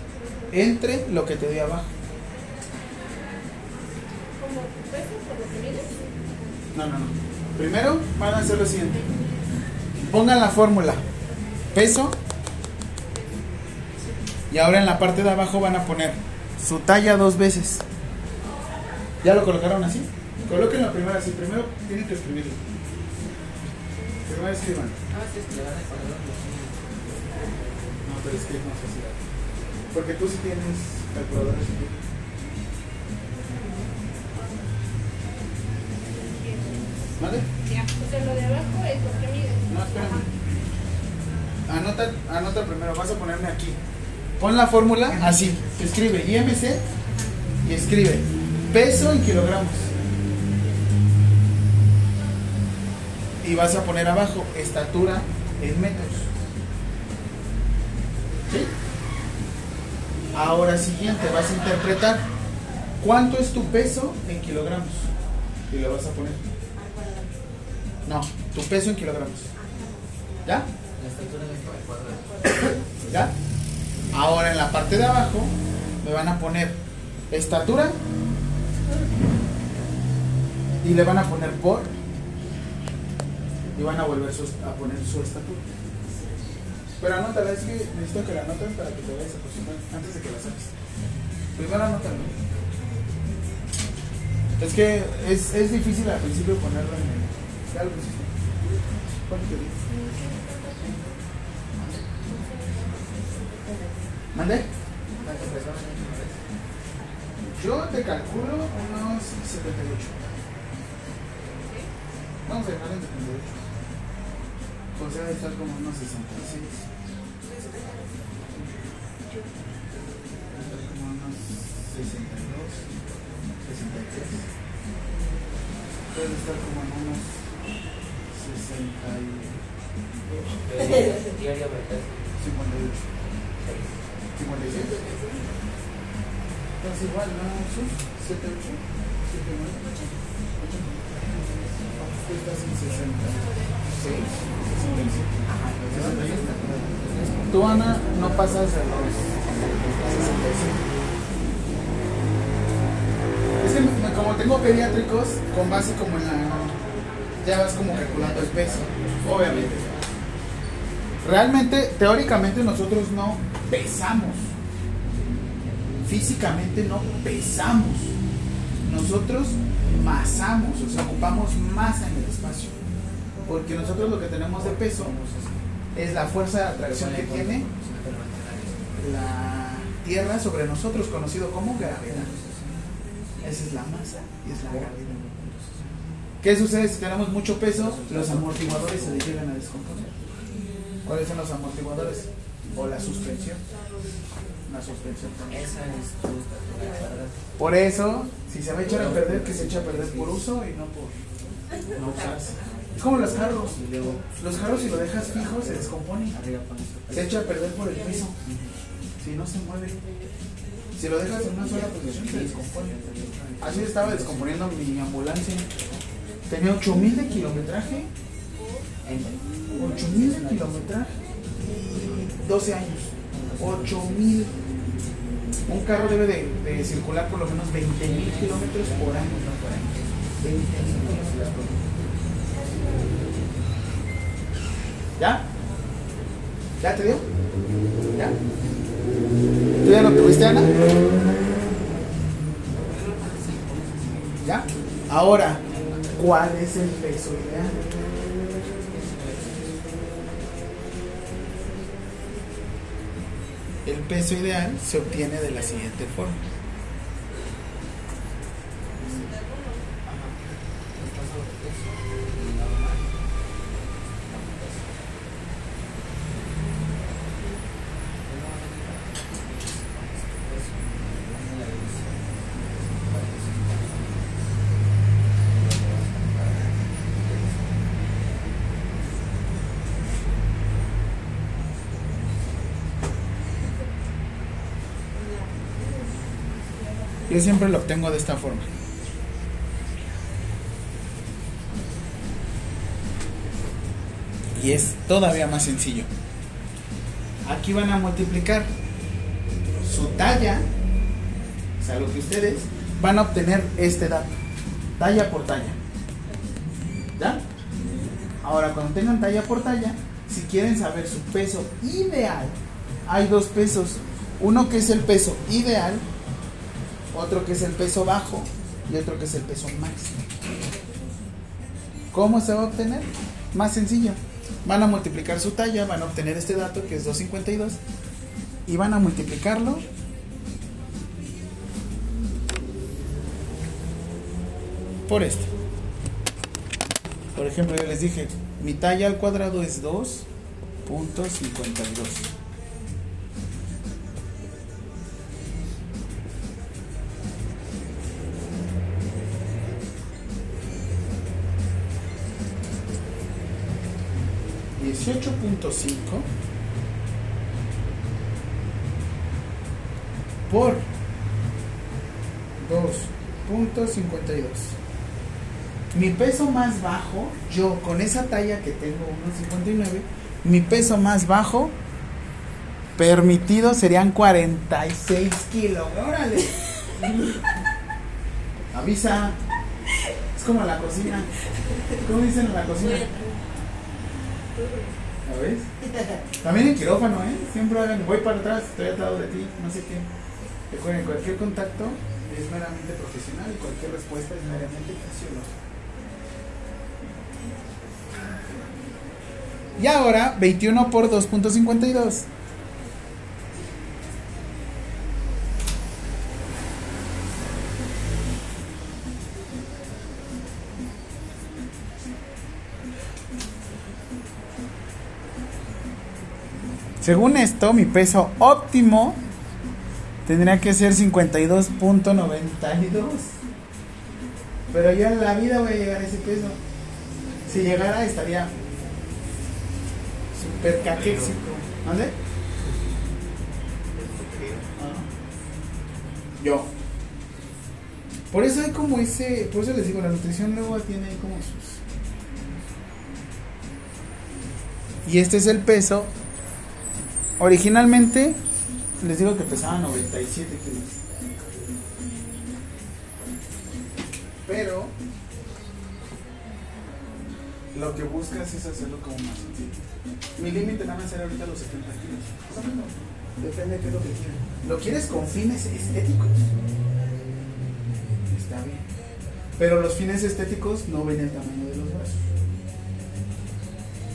entre lo que te dio abajo. ¿Como tu peso por lo que mides? No, no, no. Primero van a hacer lo siguiente. Pongan la fórmula. Peso. Y ahora en la parte de abajo van a poner su talla dos veces. ¿Ya lo colocaron así? Coloquen la primera así. Primero tienen que escribirlo. Primero escriban. A veces pero es que es más fácil. Porque tú sí tienes calculadores. ¿Vale? Ya, o sea, lo de abajo es lo que mides. No, espérame. Anota, anota primero, vas a ponerme aquí. Pon la fórmula así. Escribe IMC y escribe peso en kilogramos. Y vas a poner abajo estatura en metros. Ahora siguiente, vas a interpretar cuánto es tu peso en kilogramos. Y lo vas a poner. No, tu peso en kilogramos. ¿Ya? La estatura de cuadrado. ¿Ya? Ahora en la parte de abajo me van a poner estatura y le van a poner por y van a volver a poner su estatura. Pero anótala, es que necesito que la anotes para que te vayas acostumbrando antes de que la saques. Primero anótalo. Es que es, es difícil al principio ponerlo en el. Ya lo pusiste. ¿Cuánto te digo? ¿Mande? Yo te calculo unos 78. Vamos a dejar en 78. José debe estar como unos 66. Puede estar como en unos 62, Diario, diario, ¿verdad? 58. 56. Entonces igual, ¿no? Sí, 7, 8, 7, 9, 8. Tú estás en 66, 67. Tú, Ana, no pasas de los 65. Tengo pediátricos, con base como en la... Ya vas como calculando el peso, obviamente. Realmente, teóricamente nosotros no pesamos. Físicamente no pesamos. Nosotros masamos, o sea, ocupamos masa en el espacio. Porque nosotros lo que tenemos de peso es la fuerza de atracción que tiene la Tierra sobre nosotros, conocido como gravedad. Esa es la masa y es la gravedad. ¿Qué sucede si tenemos mucho peso? Los amortiguadores se le llegan a descomponer. ¿Cuáles son los amortiguadores? O la suspensión. La suspensión también. Esa es. Por eso, si se va a echar a perder, que se eche a perder por uso y no por no usarse. Es como los carros. Los carros, si lo dejas fijo, se tu Se echa a perder por el peso. Si no se mueve. Si lo dejas en una sola posición, se descompone. Así estaba descomponiendo mi ambulancia. Tenía 8000 de kilometraje. 8000 de kilometraje. Y 12 años. 8000. Un carro debe de, de circular por lo menos 20.000 kilómetros por año. no por año. 20.000 kilómetros por año. ¿Ya? ¿Ya te dio? ¿Ya? ¿Tú ya lo tuviste, Ana? ¿Ya? Ahora, ¿cuál es el peso ideal? El peso ideal se obtiene de la siguiente forma. Siempre lo obtengo de esta forma. Y es todavía más sencillo. Aquí van a multiplicar su talla, o sea, lo que ustedes van a obtener este dato, talla por talla. ¿Ya? Ahora, cuando tengan talla por talla, si quieren saber su peso ideal, hay dos pesos. Uno que es el peso ideal, otro que es el peso bajo y otro que es el peso máximo. ¿Cómo se va a obtener? Más sencillo. Van a multiplicar su talla, van a obtener este dato que es 252 y van a multiplicarlo por esto. Por ejemplo, yo les dije, mi talla al cuadrado es 2.52. Dieciocho punto cinco por 2.52. Mi peso más bajo, yo con esa talla que tengo 1.59, mi peso más bajo permitido serían 46 kilos. ¡Órale! Avisa. Es como la cocina. ¿Cómo dicen en la cocina? ¿La ves? También en quirófano, ¿eh? Siempre hagan, voy para atrás, estoy al lado de ti, no sé qué. Recuerden, cualquier contacto es meramente profesional y cualquier respuesta es meramente fisiológica. Y ahora, 21 por 2.52. Según esto, mi peso óptimo tendría que ser 52.92. Pero yo en la vida voy a llegar a ese peso. Si llegara estaría super caquéxico. ¿Dónde? Ah. Yo. Por eso hay como ese, por eso les digo, la nutrición luego tiene como sus... Y este es el peso. Originalmente les digo que pesaba 97 kilos. Pero lo que buscas es hacerlo como más sencillo. Mi límite nada más era ahorita los 70 kilos. Más o menos. Depende de qué es lo que quieras. ¿Lo quieres con fines estéticos? Está bien. Pero los fines estéticos no ven el tamaño de los brazos.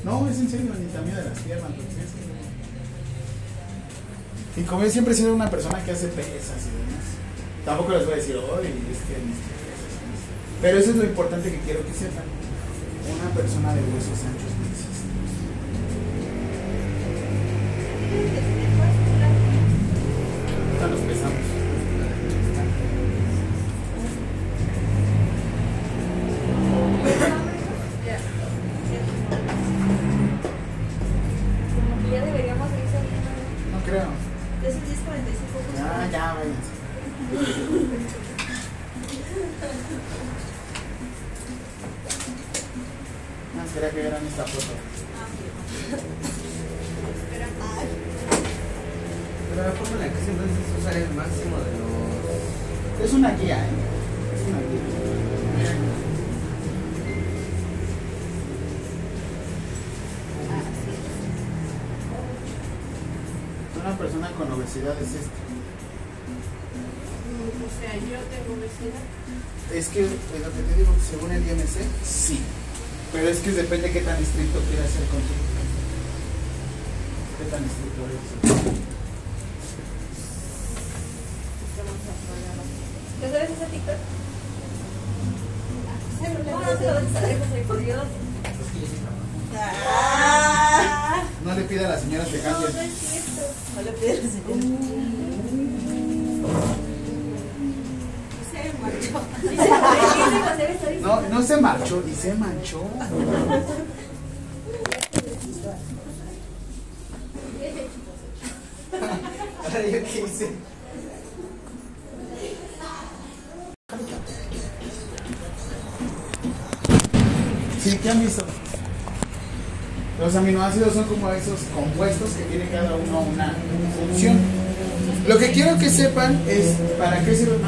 No, es en serio, ni el tamaño de las piernas. lo tienes que. Y como yo siempre he sido una persona que hace pesas y demás, tampoco les voy a decir, oye, es que mis pesas son así". Pero eso es lo importante que quiero que sepan. Una persona de huesos anchos no existe. Persona se manchó. Ahora yo qué hice. Sí, ¿qué han visto? Los aminoácidos son como esos compuestos que tiene cada uno una función. Lo que quiero que sepan es para qué sirve.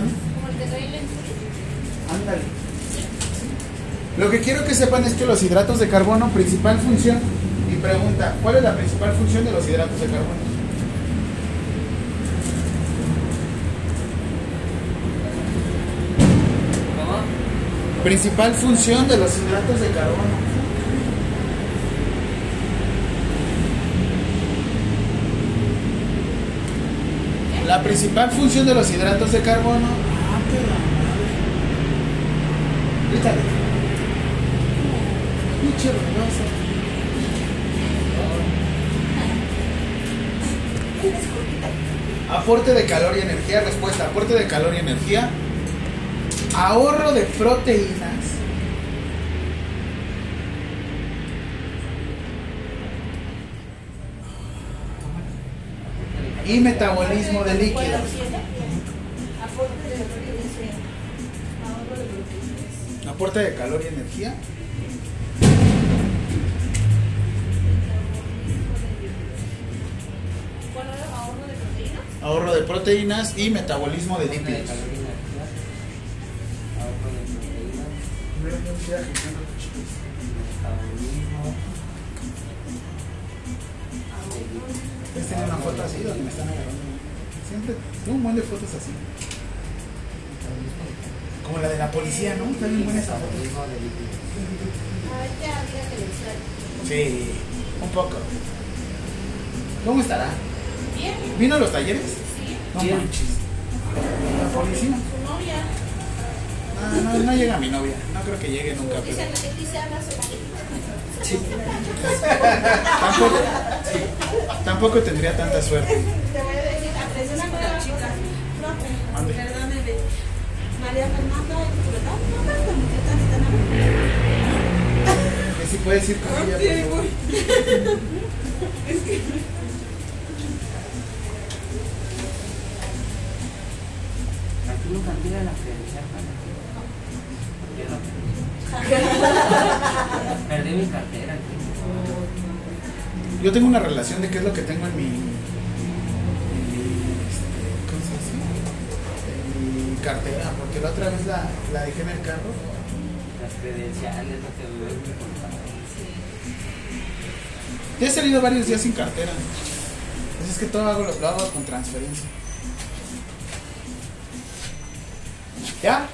Lo que quiero que sepan es que los hidratos de carbono, principal función, y pregunta, ¿cuál es la principal función de los hidratos de carbono? Principal función de los hidratos de carbono. La principal función de los hidratos de carbono. Ah, qué la madre. Aporte de calor y energía. Respuesta: aporte de calor y energía. Ahorro de proteínas. Y metabolismo de líquidos. Aporte de calor y energía. Ahorro de proteínas y metabolismo de lípidos. Caloría, energía. Ahorro de proteínas. Metabolismo. Ustedes tienen una foto así donde me están agarrando. Siempre tengo un buen de fotos así. Como la de la policía, ¿no? Está bien buena esa foto. Sí, un poco. ¿Cómo estará? Bien, ¿Vino a los talleres? Sí. No ¿Quién? La policía. Su novia. No, no, no llega mi novia. No creo que llegue nunca. Pero habla su tampoco, tampoco tendría tanta suerte. Te voy a decir, con la chica. No, perdóneme. María Fernanda, ¿verdad? No, no, no, ¿qué tal están hablando? Que si puedes ir con ella. Aquí nunca pide la credencial para Yo no. Perdí mi cartera. aquí. Yo tengo una relación de qué es lo que tengo en mi. en mi, este, ¿Cómo se dice? En mi cartera, porque la otra vez la, la dejé en el carro. Las credenciales, me es muy importante. Ya he salido varios días sin cartera. Pues es que todo hago, lo hago con transferencia. ¿Ya?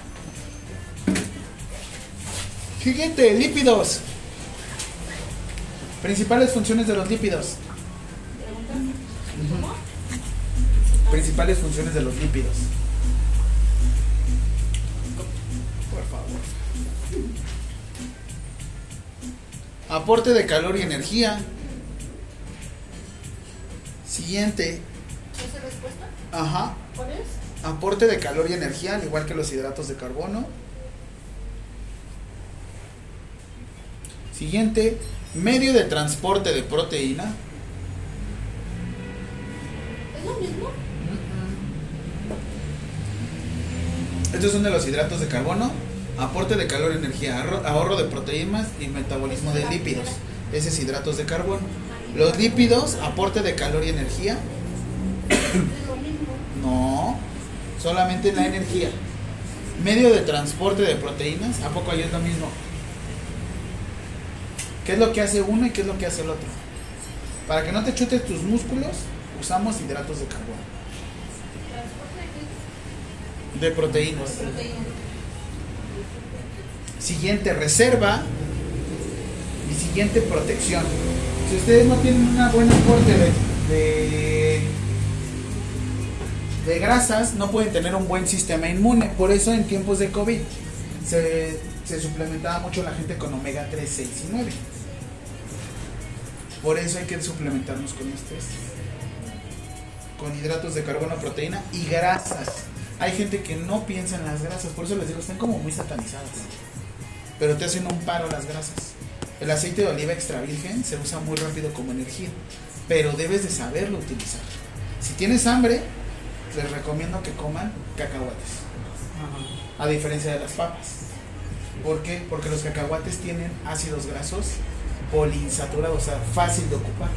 Siguiente, lípidos. Principales funciones de los lípidos. Ujú. Principales funciones de los lípidos. Por favor. Aporte de calor y energía. Siguiente. ¿Esa respuesta? Ajá. ¿Cuál es? Aporte de calor y energía, al igual que los hidratos de carbono. Siguiente. Medio de transporte de proteína. ¿Es lo mismo? Estos son de los hidratos de carbono. Aporte de calor y energía, ahorro- de proteínas y metabolismo de lípidos. Ese es hidratos de carbono. Los lípidos, aporte de calor y energía. Es lo mismo. No, solamente la energía. Medio de transporte de proteínas, ¿a poco ahí es lo mismo? ¿Qué es lo que hace uno y qué es lo que hace el otro? Para que no te chutes tus músculos, usamos hidratos de carbono. ¿Transporte de proteínas. Siguiente, reserva. Y siguiente, protección. Si ustedes no tienen una buena aporte de, de grasas, no pueden tener un buen sistema inmune. Por eso en tiempos de COVID se, se suplementaba mucho la gente con omega 3, 6 y 9. Por eso hay que suplementarnos con estos. Con hidratos de carbono, proteína y grasas. Hay gente que no piensa en las grasas, por eso les digo, están como muy satanizadas pero te hacen un paro las grasas. El aceite de oliva extra virgen se usa muy rápido como energía, pero debes de saberlo utilizar. Si tienes hambre, les recomiendo que coman cacahuates, a diferencia de las papas. ¿Por qué? Porque los cacahuates tienen ácidos grasos poliinsaturados, o sea, fácil de ocupar.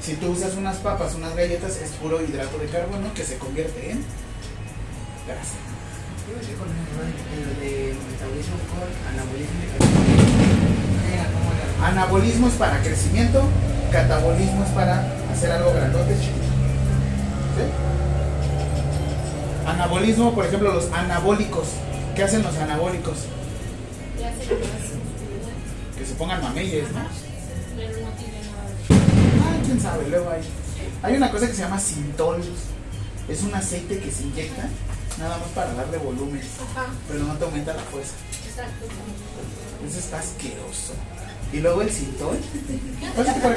Si tú usas unas papas, unas galletas, es puro hidrato de carbono que se convierte en grasa. Yo me estoy con lo de metabolismo con anabolismo es para crecimiento, catabolismo es para hacer algo grandote, chiquito. ¿Sí? Anabolismo, por ejemplo, los anabólicos. ¿Qué hacen los anabólicos? Que se pongan mameyes, ¿no? pero no tiene nada de Ah, quién sabe, luego hay. Hay una cosa que se llama sintol. Es un aceite que se inyecta nada más para darle volumen, Ajá, pero no te aumenta la fuerza. exacto. Eso está asqueroso. Y luego el sintol. Pásate por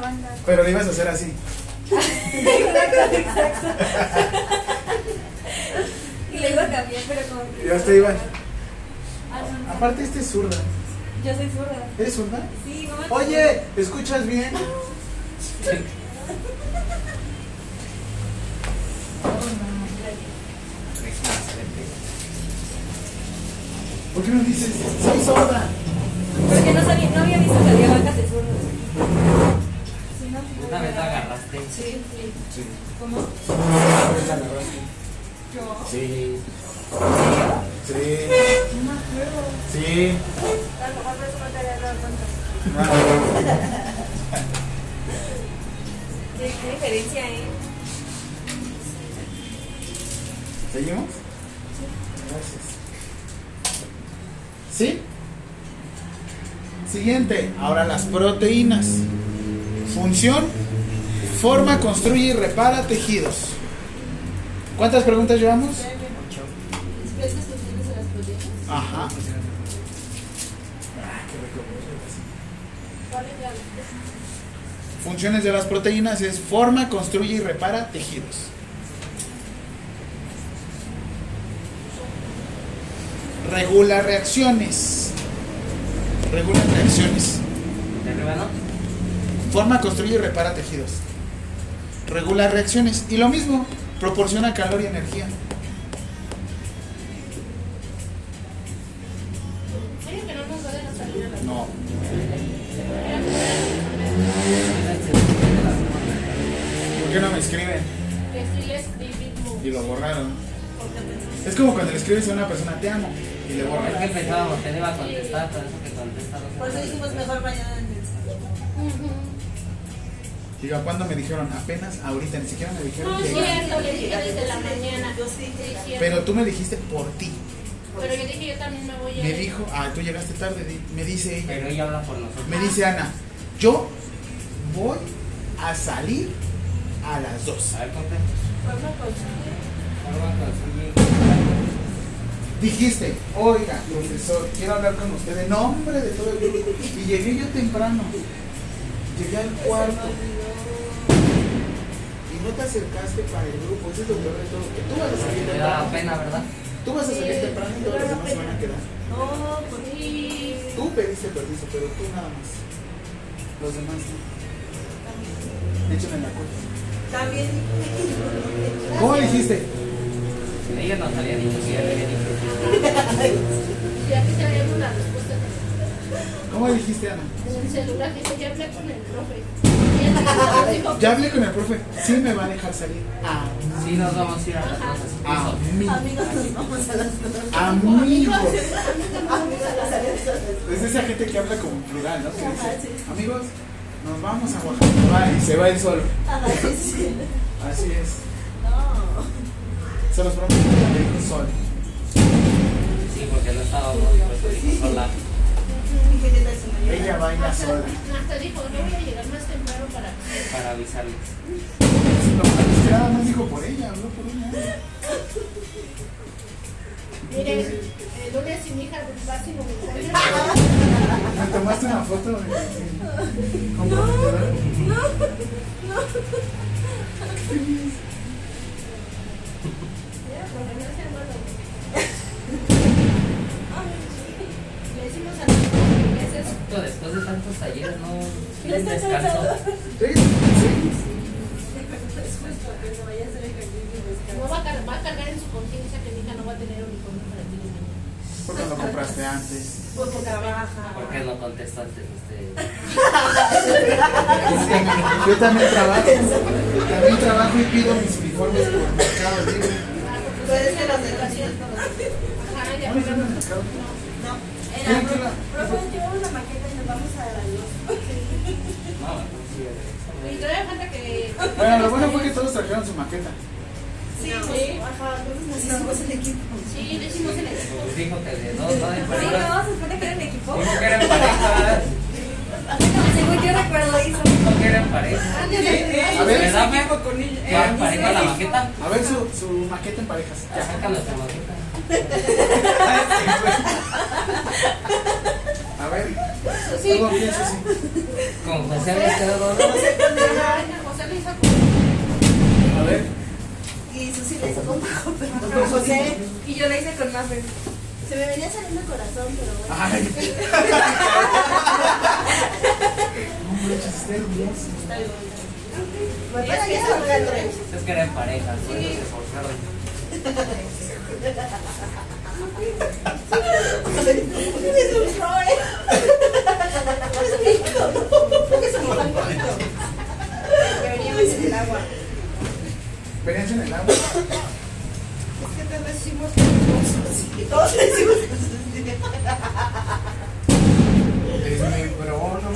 banda. Pero lo ibas a hacer así. Y le iba a cambiar, pero como que. Y hasta iba. Ah. Aparte, este es zurda. Yo soy zurda. ¿Eres zurda? Sí, mamá. Oye, ¿te escuchas bien? ¿Por qué no dices, soy sorda? Porque no sabía, no había visto que había vacas de zurdos. Una vez la agarraste. Sí, sí. Sí. ¿Cómo? Yo. Sí. Sí. No me acuerdo. Sí. A lo mejor por eso no te había dado cuenta. ¿Qué, qué diferencia, eh? ¿Seguimos? Gracias. ¿Sí? Siguiente. Ahora las proteínas. Función. Forma, construye y repara tejidos. ¿Cuántas preguntas llevamos? Ajá. ¿Cómo funciona eso? Ah, qué rico. ¿Cuál es la Funciones de las proteínas es forma, construye y repara tejidos. Regula reacciones. Regula reacciones. Forma, construye y repara tejidos. Regula reacciones. Y lo mismo, proporciona calor y energía. ¿En serio que no. ¿Por qué no me escriben? Le. Y lo borraron. Es como cuando le escribes a una persona, te amo. Y le Es borran. que pensábamos que no iba a contestar, por eso que contesta. no sé Por eso dijimos mejor mañana en el. Diga, ¿cuándo me dijeron? Apenas ahorita, ni siquiera me dijeron. No, es llegar. cierto, le dije desde la mañana. Yo sí. Sí. Pero tú me dijiste por ti. Pero yo dije, yo también me voy a Me ir. dijo, ah, tú llegaste tarde. Me dice ella. Pero ella habla por nosotros. Me dice Ana, yo voy a salir a las 2. A ver. Dijiste, oiga, profesor, quiero hablar con usted en nombre de todo el grupo. Y llegué yo temprano. Llegué al cuarto. Y no te acercaste para el grupo. Eso es lo peor de todo. Que tú vas a salir Me da temprano. pena, ¿verdad? Tú vas a salir temprano y todos los demás se van a quedar. No, por Sí. Tú pediste permiso, pero tú nada más. Los demás no. Échame la cuenta. También. ¿Cómo dijiste? Ella nos había dicho que ya le había dicho. Y aquí traemos la respuesta ¿Cómo dijiste, Ana? en el celular. Dice, ya hablé con el profe. Ya hablé con el profe. Sí me va a dejar salir. A Sí, nos vamos a ir a las cosas. A mí. Amigos, nos vamos a las dos. Amigos. Amigos, las. Es esa gente que habla como plural, ¿no? Que dice, amigos, nos vamos a Oaxaca. Y se va él solo. Ajá, sí, sí. Así es. No. Se los prometo que dijo sol. Sí, porque no estábamos por eso dijo sola. Ella baila sola. hasta dijo, no voy a llegar más temprano para Para avisarles. Que nada más dijo por ella, habló por ella. Miren, el lunes y mi hija va sin. Me tomaste una foto de. comprometedora. Mira, Esto Después de tantos talleres, no está descanso. No va a, car- va a cargar en su conciencia que mi hija no va a tener uniforme para ti de mañana. Porque lo compraste antes. Porque trabaja. ¿Por qué no contestó antes usted? Yo también trabajo. También trabajo y pido mis uniformes por Mercado Libre. Ya ¿No me llaman pero- Mercado? No. ¿Qué- Era, qué la- profe, llevamos la maqueta y nos vamos a la luz. No, sí, Y todavía falta que. Bueno, lo bueno fue que todos trajeron su maqueta. Sí, No. ajá, entonces nos hicimos el equipo. Sí, le hicimos el equipo. Pues dijo que de dos, ¿no? Sí, no, se supone que era equipo. Dijo que eran pareja. Según yo recuerdo eso. Dijo que eran pareja. A ver, ¿Verdad, Fer? con ella. ¿Que eran pareja la maqueta? a ver su, su maqueta en parejas. Ya saca nuestra maqueta. A ver, Sí. ¿cómo pienso así? Con José le quedó José hizo A ver, Y Susi le hizo con bajo, pero con José. Y yo la hice con Maffer. Se me venía saliendo el corazón, pero bueno. ay. No manches, está hermoso. Bueno, ya se lo ganó. Es que eran pareja, por se forzaron. Es. Es en el agua. ¿Venías en el agua? Es que todos. Es mi bro, no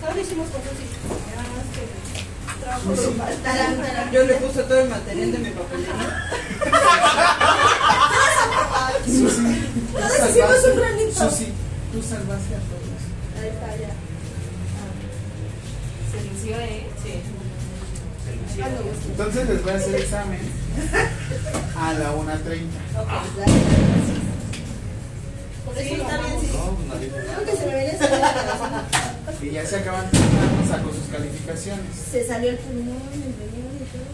Todos hicimos así. Nada más que. Trabajo grupal. Tarán, tarán. Yo le puse todo el material de mi papelera. Susi, tú Todos hicimos un salvaste. granito. Susi, tú salvaste a todos. Ahí está, ya. Se inició, ¿eh? Sí. Lució. Entonces les voy a hacer examen A la 1.30. Ok, la sí. Por eso está bien, sí. No, pues no dijo Creo que se me venía. Y ya se acaban, ya sacó sus calificaciones. Se salió el pulmón, el riñón y todo.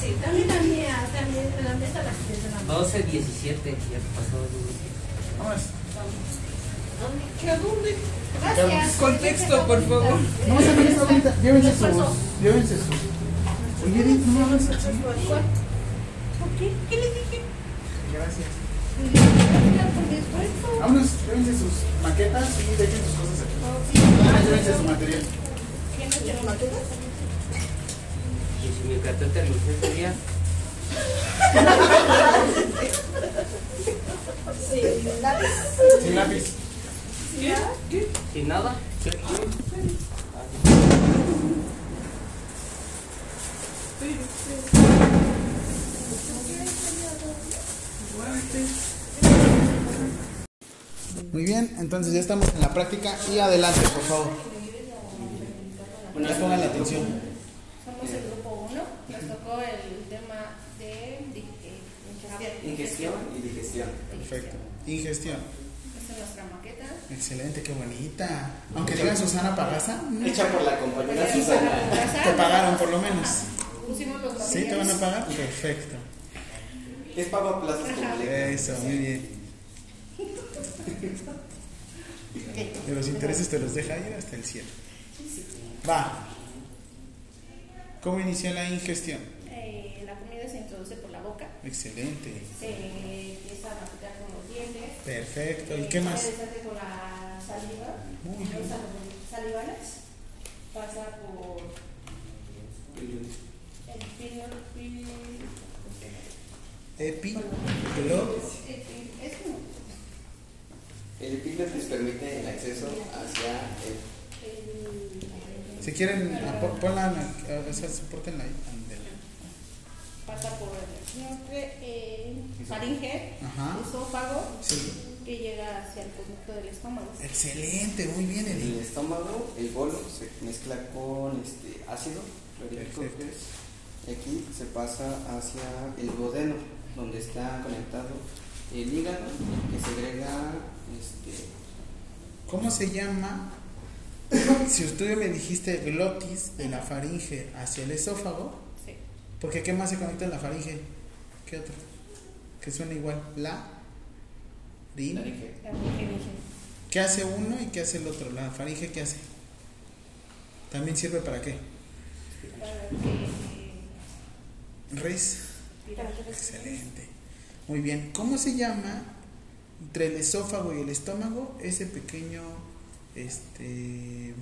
Sí, también la mía, también la mía está a las 10 de la mañana. 12, 17, ya pasó. Vámonos. ¿Que a dónde? Gracias. Contexto, por favor. No, se me está ahorita. Llévense sus. Llévense sus. Oye, no hagas así. ¿Por qué? ¿Qué le dije? Gracias. Vámonos, llévense sus maquetas y dejen sus cosas aquí. Ah, llévense su material. ¿Qué no quiero ¿Maquetas? Y si mi cartón te lució ese día, Sí, lápiz. Sin lápiz. sin nada. Muy bien, entonces ya estamos en la práctica y adelante, por favor. Ya pongan la atención. Somos el grupo 1. Nos tocó el tema de eh, ingestión. Ingestión y digestión. Perfecto. Ingestión. Esta es nuestra maqueta. Excelente, qué bonita. Aunque diga Susana Pagasa, Hecha por la compañera Susana. te pagaron por lo menos. Pusimos los ¿Sí te van a pagar? Perfecto. Es pago a plazos completos. Eso, muy bien. De los intereses te los deja ir hasta el cielo. Va. ¿Cómo inicia la ingestión? Eh, la comida se introduce por la boca. Excelente. Se empieza a masticar con los dientes. Perfecto. ¿Y qué más? Se con la saliva. Muy bien. Los salivales. Pasa por el pino- pi- Epi, como El epígrafe permite el acceso hacia el. Si quieren, apo- ponla, o sea, soportenla ahí. Pasa por el eh, faringe, esófago, Sí. que llega hacia el conducto del estómago. Excelente, muy bien, En el estómago, el bolo se mezcla con este ácido clorhídrico Perfecto. que es, y aquí se pasa hacia el duodeno, donde está conectado el hígado, que segrega este, ¿Cómo se llama? Si usted me dijiste glotis de la faringe hacia el esófago, Sí. porque ¿qué más se conecta en la faringe? ¿Qué otro? Que suena igual. La, rin. La faringe. ¿Qué hace uno y qué hace el otro? La faringe, ¿qué hace? ¿También sirve para qué? Para que- Res. Excelente. Muy bien. ¿Cómo se llama entre el esófago y el estómago ese pequeño este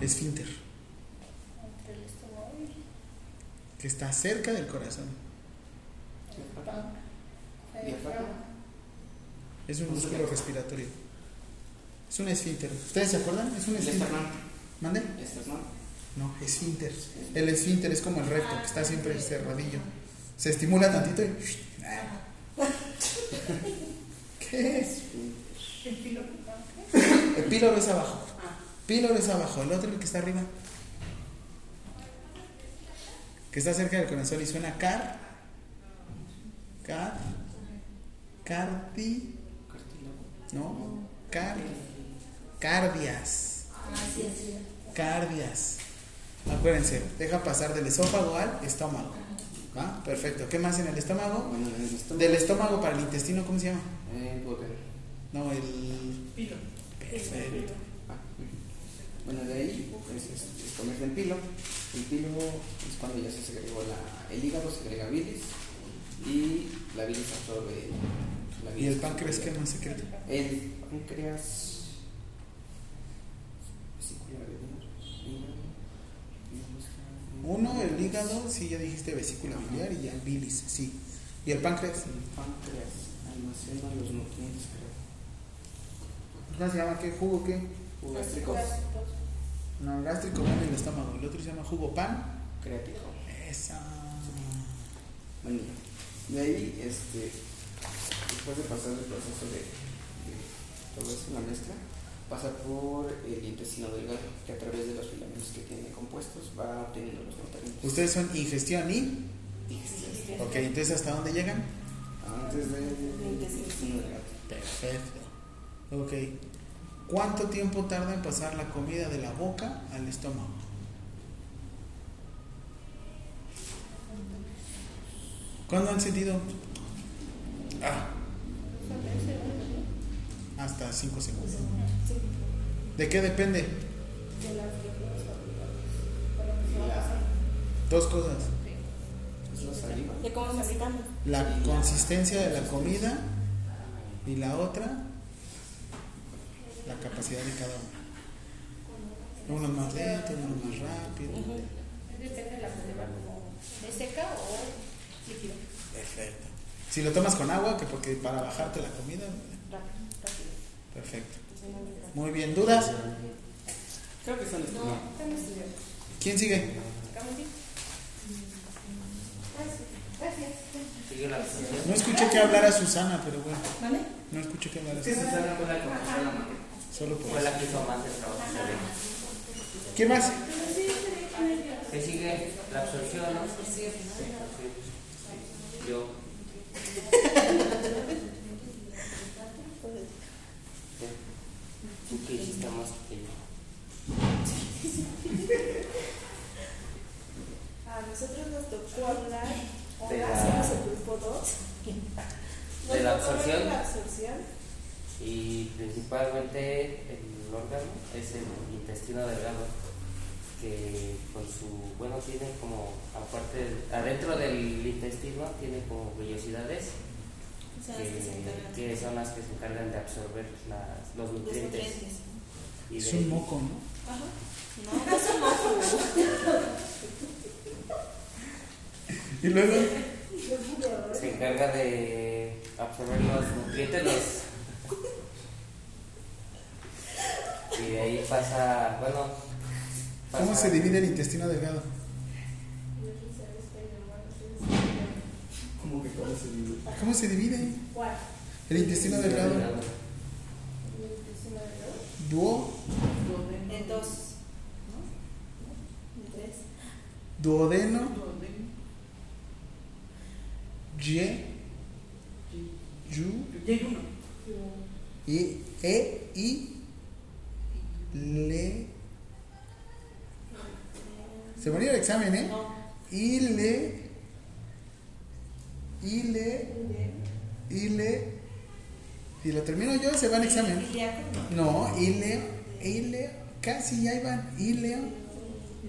esfínter Entre el estómago y que está cerca del corazón? Es un músculo respiratorio. Es un esfínter. ¿Ustedes se acuerdan? Es un esfínter. ¿Mande? No, esfínter. El esfínter es como el recto, que está siempre cerradillo. Se estimula tantito y. ¿Qué es? El píloro es abajo. Píloro es abajo. El otro, el que está arriba. Que está cerca del corazón y suena car. Car. Cardi. No. Car. Cardias. Cardias. Acuérdense, deja pasar del esófago al estómago. ¿Va? Perfecto. ¿Qué más en el estómago? Bueno, en el estómago. Del estómago para el intestino, ¿cómo se llama? El duodeno. No, el. Perfecto. Ah. Bueno, de ahí pues, es, es comer del pilo. El pilo es cuando ya se segregó la, el hígado, segrega bilis y la bilis absorbe la ¿Y el bilis. páncreas qué más secreto? El páncreas. vesícula biliar, hígado, hígado, Uno, el hígado, sí, ya dijiste vesícula biliar y ya el bilis, sí. ¿Y el páncreas? El páncreas almacena los nutrientes, creo. ¿Cómo se llama? ¿Qué jugo qué? Jugo gástrico, No, gástrico va en el estómago. El otro se llama jugo pan. creático. Esa. Bueno, de ahí, este, después de pasar el proceso de, de todo eso, la mezcla, pasa por el intestino delgado, que a través de los filamentos que tiene compuestos va obteniendo los nutrientes. Ustedes son ingestión y. Digestión. Ok, entonces ¿hasta dónde llegan? Antes del intestino delgado. Perfecto. Ok. ¿Cuánto tiempo tarda en pasar la comida de la boca al estómago? ¿Cuándo han sentido? Ah, hasta 5 segundos. ¿De qué depende? Dos cosas. De cómo. La consistencia de la comida y la otra, la capacidad de cada uno. Uno más lento, uno más rápido. Depende de la como ¿es seca o líquido? Perfecto. Si lo tomas con agua, que porque para bajarte la comida. Perfecto. Muy bien, ¿dudas? Creo que son estos. No, están estudiando. ¿Quién sigue? No escuché que hablara Susana, pero bueno, ¿Vale? no escuché que hablara Susana. Susana fue la que maqueta. Solo por Fue la que hizo más el trabajo. ¿Quién más? ¿Qué sigue? La absorción, ¿no? Sí. Yo. Tú que hiciste más que yo. A nosotros nos tocó hablar, o De la- hacemos el grupo 2. De la absorción. La absorción. Y principalmente el órgano es el intestino delgado, que con su, bueno, tiene como, aparte, adentro del intestino tiene como vellosidades Que que, que son las que se encargan de absorber las- los Los nutrientes. nutrientes. Y Es de- un moco, ¿no? Ajá. No, no es un moco. Y luego, se encarga de absorber los nutrientes, los... Y de ahí pasa, bueno... ¿cómo pasa- se divide el intestino delgado? ¿Cómo que cómo se divide? ¿Cómo se divide? ¿Cuál? El intestino delgado. Duo, En dos. ¿No? En tres. duodeno, ye, yu, y, e, y, le. Se van a ir al examen, ¿eh? No. Y le, y le, y le. Si lo termino yo, se va al examen. No, Ileo, Ileo, casi ya iban, Ileo,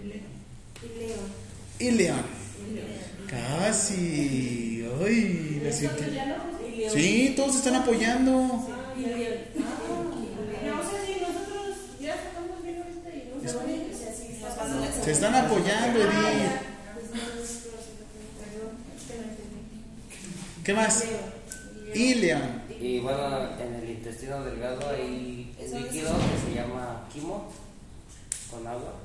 Y Leo. Ileón. Casi. Ay, la siento. Y Leo. Sí, todos se están apoyando. Y Leo. No, o sea, sí, nosotros ya sacamos bien ahorita y no se vale. O sea, sí, nos van a Se están apoyando, Edith. Perdón, es que no entendí. ¿Qué más? Ileón. Y bueno, en el intestino delgado hay Eso un es- líquido que se llama quimo con agua.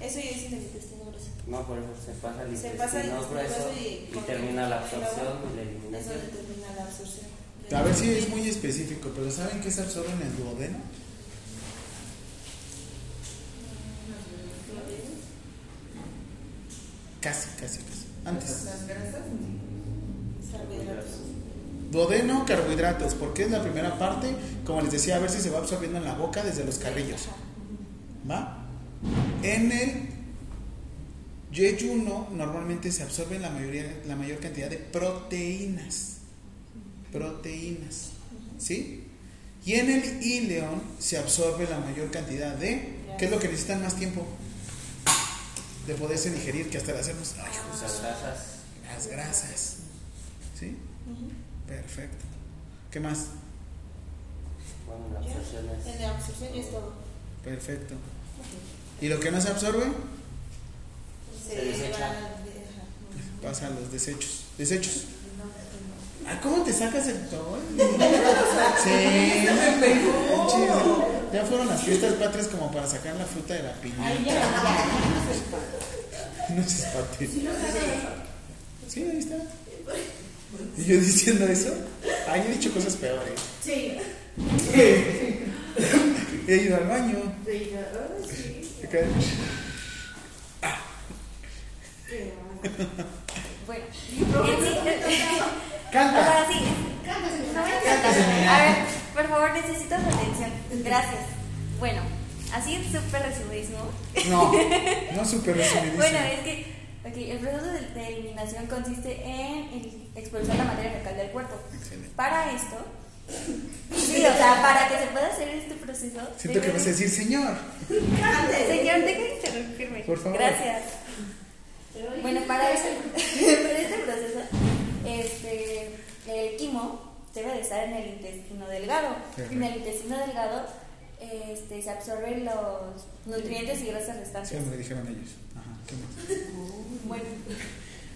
Eso ya es en el intestino grueso. No, por eso se pasa el Se intestino pasa el grueso intestino grueso y, termina la absorción y la Eso eliminación. determina la absorción. A ver si es muy específico, pero ¿saben qué se absorbe en el duodeno? Casi, casi, casi. Antes. Las grasas. Carbohidratos. Duodeno, carbohidratos, porque es la primera parte, como les decía, a ver si se va absorbiendo en la boca desde los carrillos. ¿Va? En el yeyuno normalmente se absorbe la, mayoría, la mayor cantidad de proteínas. Proteínas. ¿Sí? Y en el ileón se absorbe la mayor cantidad de... ¿Qué es lo que necesitan más tiempo? De poderse digerir, que hasta le hacemos... ay, Las grasas. las grasas. ¿Sí? Perfecto. ¿Qué más? Bueno, la absorción es. En la absorción es todo. Perfecto. ¿Y lo que no se absorbe? Se, Se desecha. Pasa a los desechos. ¿Desechos? Ah, ¿Cómo te sacas el todo? Sí. Ya fueron las fiestas patrias como para sacar la fruta de la piña. Ahí ya, ya. No se espate. Sí, ahí está. Y yo diciendo eso. Ay, he dicho cosas peores. Sí. he ido al baño. Sí, ah, sí. Bueno. Canta. Ahora sí, voy a ver, por favor, necesito su atención. Gracias. Bueno, así súper resumidísimo. No, no súper resumidísimo. Bueno, es que ok, el proceso de, de eliminación consiste en el- expulsar la materia fecal del cuerpo. Excelente. Para esto, sí, o sea, para que se pueda hacer este proceso. Siento que vas a decir, señor. Señor, deja de interrumpirme. Por favor. Gracias. Bueno, para este, para este proceso, este, el quimo debe de estar en el intestino delgado. En el intestino delgado este, se absorben los nutrientes y grasas Sí, restantes. me lo dijeron ellos. ¿Qué? Bueno,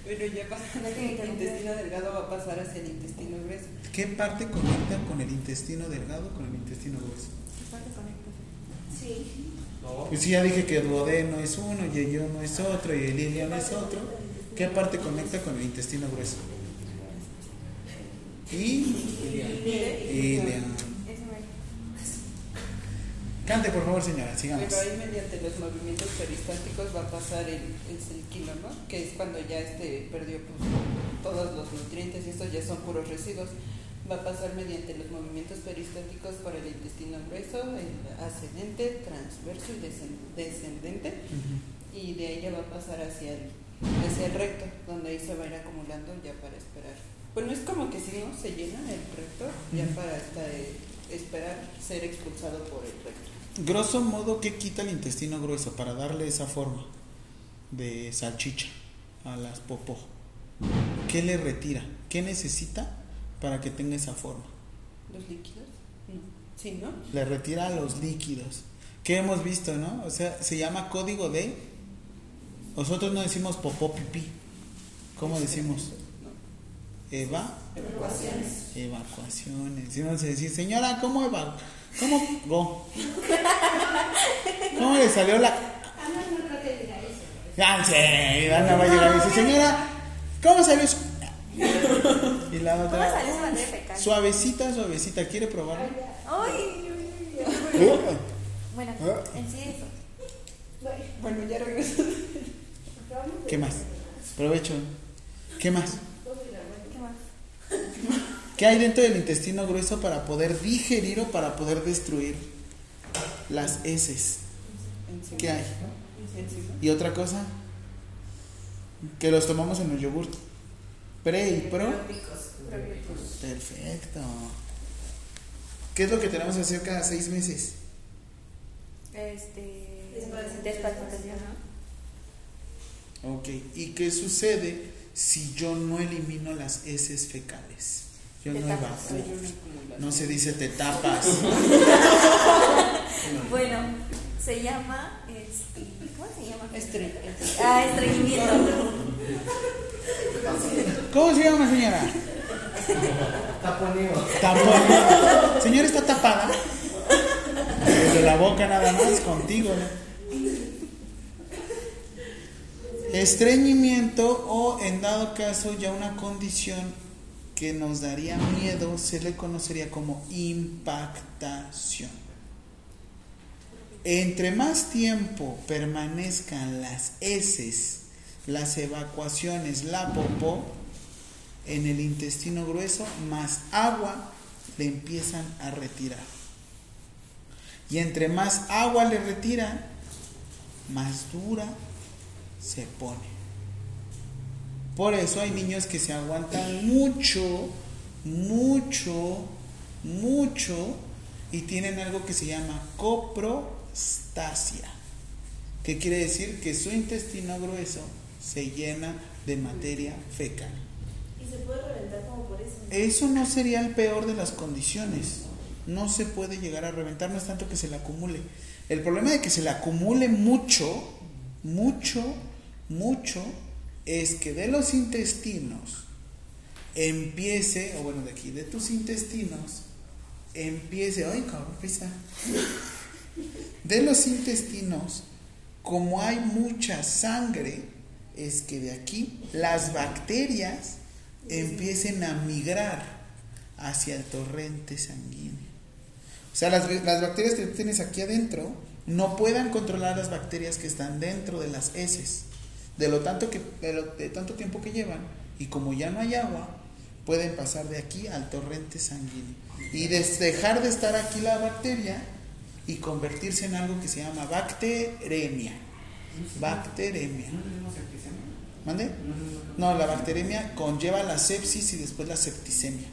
Pero ya pasa. No te El intestino delgado va a pasar hacia el intestino grueso. ¿Qué parte conecta con el intestino delgado con el intestino grueso? Sí. Pues sí, ya dije que el duodeno es uno, y el no es otro, y el ilion es otro. ¿Qué parte conecta con el intestino grueso? Y ilion. Cante, por favor, señora, sigamos. Pero ahí mediante los movimientos peristálticos va a pasar el, el ¿no? Que es cuando ya este perdió pues, todos los nutrientes y estos ya son puros residuos. Va a pasar mediante los movimientos peristálticos por el intestino grueso, el ascendente, transverso y descen- descendente. Y de ahí ya va a pasar hacia el, hacia el recto, donde ahí se va a ir acumulando ya para esperar. Bueno, es como que si no se llena el recto, ya para hasta, eh, esperar ser expulsado por el recto. Grosso modo, ¿qué quita el intestino grueso para darle esa forma de salchicha a las popó? ¿Qué le retira? ¿Qué necesita para que tenga esa forma? ¿Los líquidos? No. Sí, ¿no? Le retira los líquidos. ¿Qué hemos visto, no? O sea, se llama código de. Nosotros no decimos popó pipí. ¿Cómo decimos? Eva. Evacuaciones. Evacuaciones. Si no se decir, señora, ¿cómo eva? ¿Cómo? Go. ¿Cómo le salió la.? Ah, no, creo que diga eso. Ya, sí, Ana va a llegar y dice, señora, ¿cómo salió su.? Y la ¿Cómo otra. sale esa materia fecal? Suavecita, suavecita. ¿Quiere probarlo? Ay, bueno, Ah. en sí eso. Bueno, ya regreso. ¿Qué más? Provecho. ¿Qué más? ¿Qué hay dentro del intestino grueso para poder digerir o para poder destruir las heces? ¿Qué hay? ¿Y otra cosa? Que los tomamos en el yogur. Pre y pro. Perfecto. ¿Qué es lo que tenemos que hacer cada seis meses? Este. Desparasitación. Ok. ¿Y qué sucede si yo no elimino las heces fecales? Yo no acumulación. No se dice te tapas. Bueno, se llama. Este, ¿Cómo se llama? Estre- Ah, estreñimiento. ¿Cómo se llama, señora? Taponeo. Taponeo. Señora, está tapada. Desde la boca nada más, contigo, ¿no? Estreñimiento o, en dado caso, ya una condición que nos daría miedo, se le conocería como impactación. Entre más tiempo permanezcan las heces, las evacuaciones, la popó, en el intestino grueso, más agua le empiezan a retirar. Y entre más agua le retiran, más dura se pone. Por eso hay niños que se aguantan mucho, mucho, mucho y tienen algo que se llama coprostasia, que quiere decir que su intestino grueso se llena de materia fecal. Y se puede reventar como por eso. Eso no sería el peor de las condiciones. No se puede llegar a reventar, no es tanto que se le acumule. El problema de que se le acumule mucho, mucho, mucho, es que de los intestinos empiece, o bueno, de aquí, de tus intestinos, empiece, ay, cabrón, pesa. De los intestinos, como hay mucha sangre, es que de aquí las bacterias empiecen a migrar hacia el torrente sanguíneo. O sea, las, las bacterias que tienes aquí adentro no puedan controlar las bacterias que están dentro de las heces. De lo tanto que de, lo- de tanto tiempo que llevan y como ya no hay agua, pueden pasar de aquí al torrente sanguíneo y des- dejar de estar aquí la bacteria y convertirse en algo que se llama bacteremia. Bacteremia. ¿Mande? No, la bacteremia conlleva la sepsis y después la septicemia.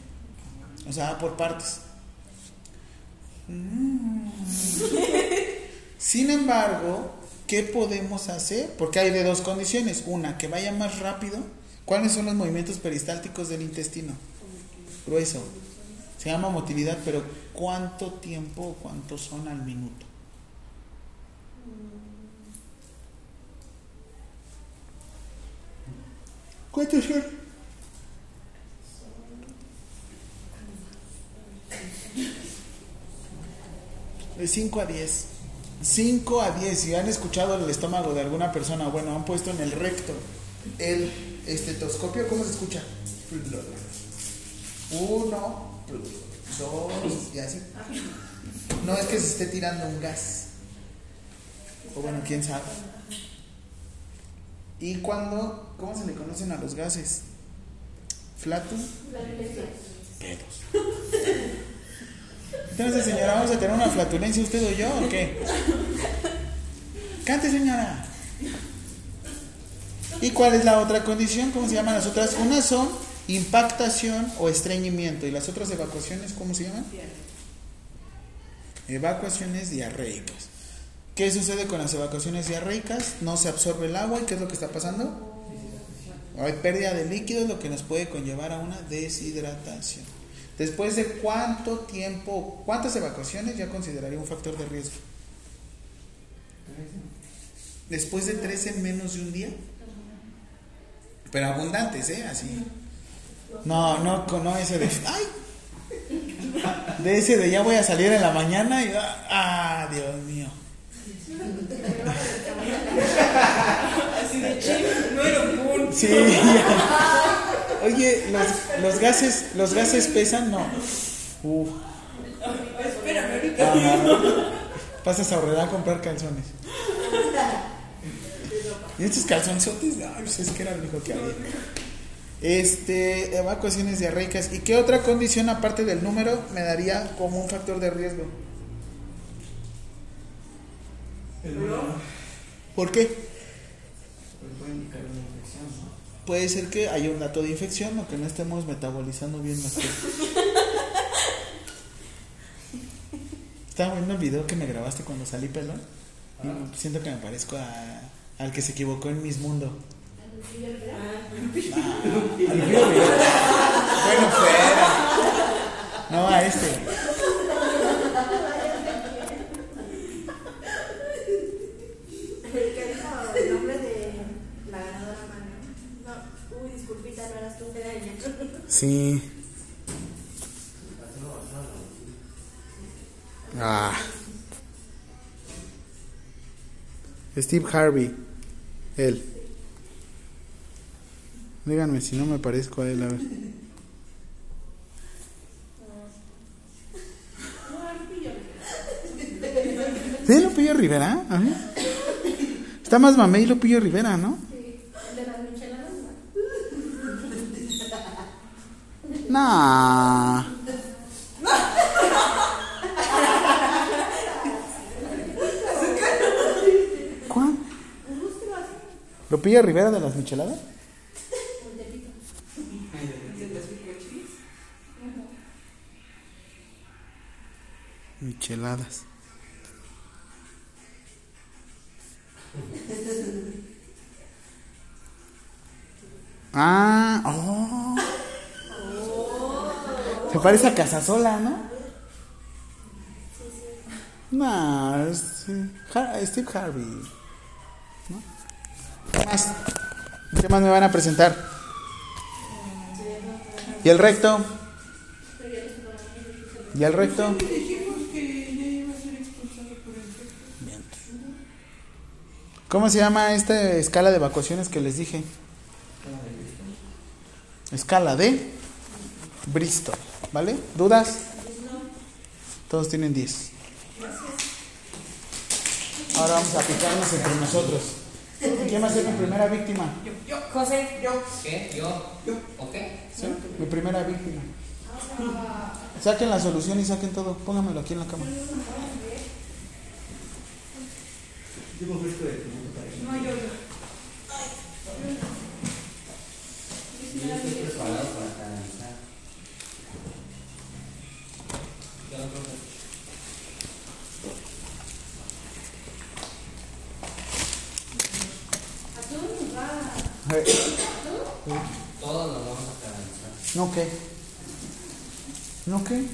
O sea, por partes. Mm. Sin embargo, ¿qué podemos hacer? Porque hay de dos condiciones. Una, que vaya más rápido. ¿Cuáles son los movimientos peristálticos del intestino? Grueso. Se llama motilidad, pero ¿cuánto tiempo o cuántos son al minuto? ¿Cuántos son? De 5 a 10. 5 a 10. Si han escuchado el estómago de alguna persona, bueno, han puesto en el recto el estetoscopio, ¿cómo se escucha? Uno, dos, y así. No es que se esté tirando un gas. O bueno, quién sabe. ¿Y cuando, cómo se le conocen a los gases? ¿Flatus? Pedos. Entonces, señora, ¿vamos a tener una flatulencia usted o yo o qué? Cante, señora. ¿Y cuál es la otra condición? ¿Cómo se llaman las otras? Unas son impactación o estreñimiento. ¿Y las otras evacuaciones cómo se llaman? Evacuaciones diarreicas. ¿Qué sucede con las evacuaciones diarreicas? No se absorbe el agua y ¿qué es lo que está pasando? Hay pérdida de líquidos, lo que nos puede conllevar a una deshidratación. Después de cuánto tiempo, cuántas evacuaciones ya consideraría un factor de riesgo. Después de tres en menos de un día. Pero abundantes, ¿eh? Así. No, no, no ese de. ¡Ay! De ese de ya voy a salir en la mañana y. ¡Ah, Dios mío! Así de chile, no era un punto. Sí. ya. Oye, los, los gases, los gases pesan, no. Uf. Espérame, ahorita. Ajá. Pasas a Horrera a comprar calzones. Y estos calzonzotes, ay, pues es que era lo único que había. Este, evacuaciones diarreicas. ¿Y qué otra condición aparte del número me daría como un factor de riesgo? ¿Por qué? Puede ser que haya un dato de infección o que no estemos metabolizando bien las cosas. Estaba viendo el video que me grabaste cuando salí pelón. Y siento que me parezco a, al que se equivocó en Miss Mundo. Ah, a Lupillo Rivera. Bueno, fuera. No, a este. El que dijo el nombre de la ganadora Manu. No, uy, disculpita, no eras tú, era ella. Sí. Ah. Steve Harvey. Él. Díganme si no me parezco a él, a ver. ¿Sí, Lupillo Rivera? A ver. Está más mamey Lupillo Rivera, ¿no? El de las micheladas, ¿no? Nah. ¿Cuál? ¿Lupilla Rivera de las Micheladas? Micheladas. Ah, oh. Se parece a Casasola, ¿no? No, es Steve Harvey. ¿no? ¿Qué más? ¿Qué más me van a presentar? ¿Y el recto? ¿Y el recto? Bien. ¿Cómo se llama esta escala de evacuaciones que les dije? Escala de Bristol, ¿vale? ¿Dudas? Todos tienen 10. Ahora vamos a picarnos entre nosotros. ¿Quién va a ser mi primera víctima? José, ¿Qué? ¿Yo? ¿Yo? ¿O qué? Sí, mi primera víctima. Saquen la solución y saquen todo. Póngamelo aquí en la cama. Yo estoy preparado para canalizar. Yo no creo que- A ver, Todos nos vamos a canalizar. ¿No qué? ¿No qué?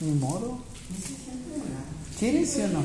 Ni modo. ¿Quieres sí o no?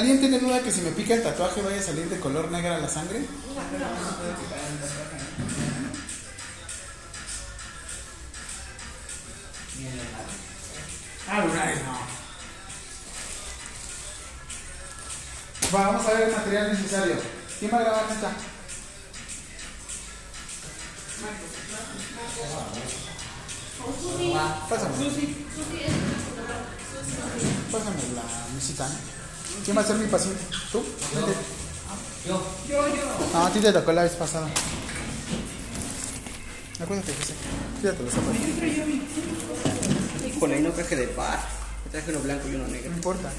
¿Alguien tiene duda que si me pica el tatuaje vaya a salir de color negra la sangre? Ti te tocó la vez pasada. Acuérdate, José. Fíjate los zapatos. Con ahí no traje de par. Me traje uno blanco y uno negro. No importa.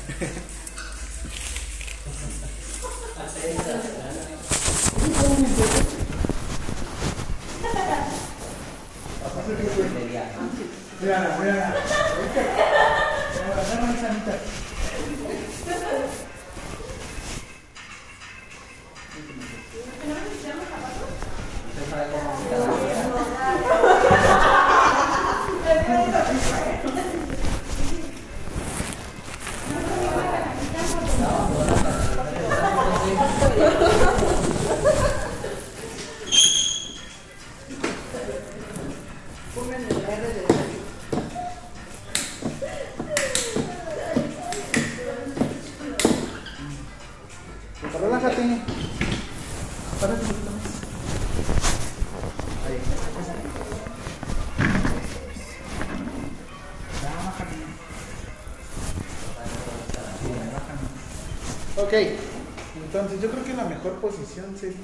Sería.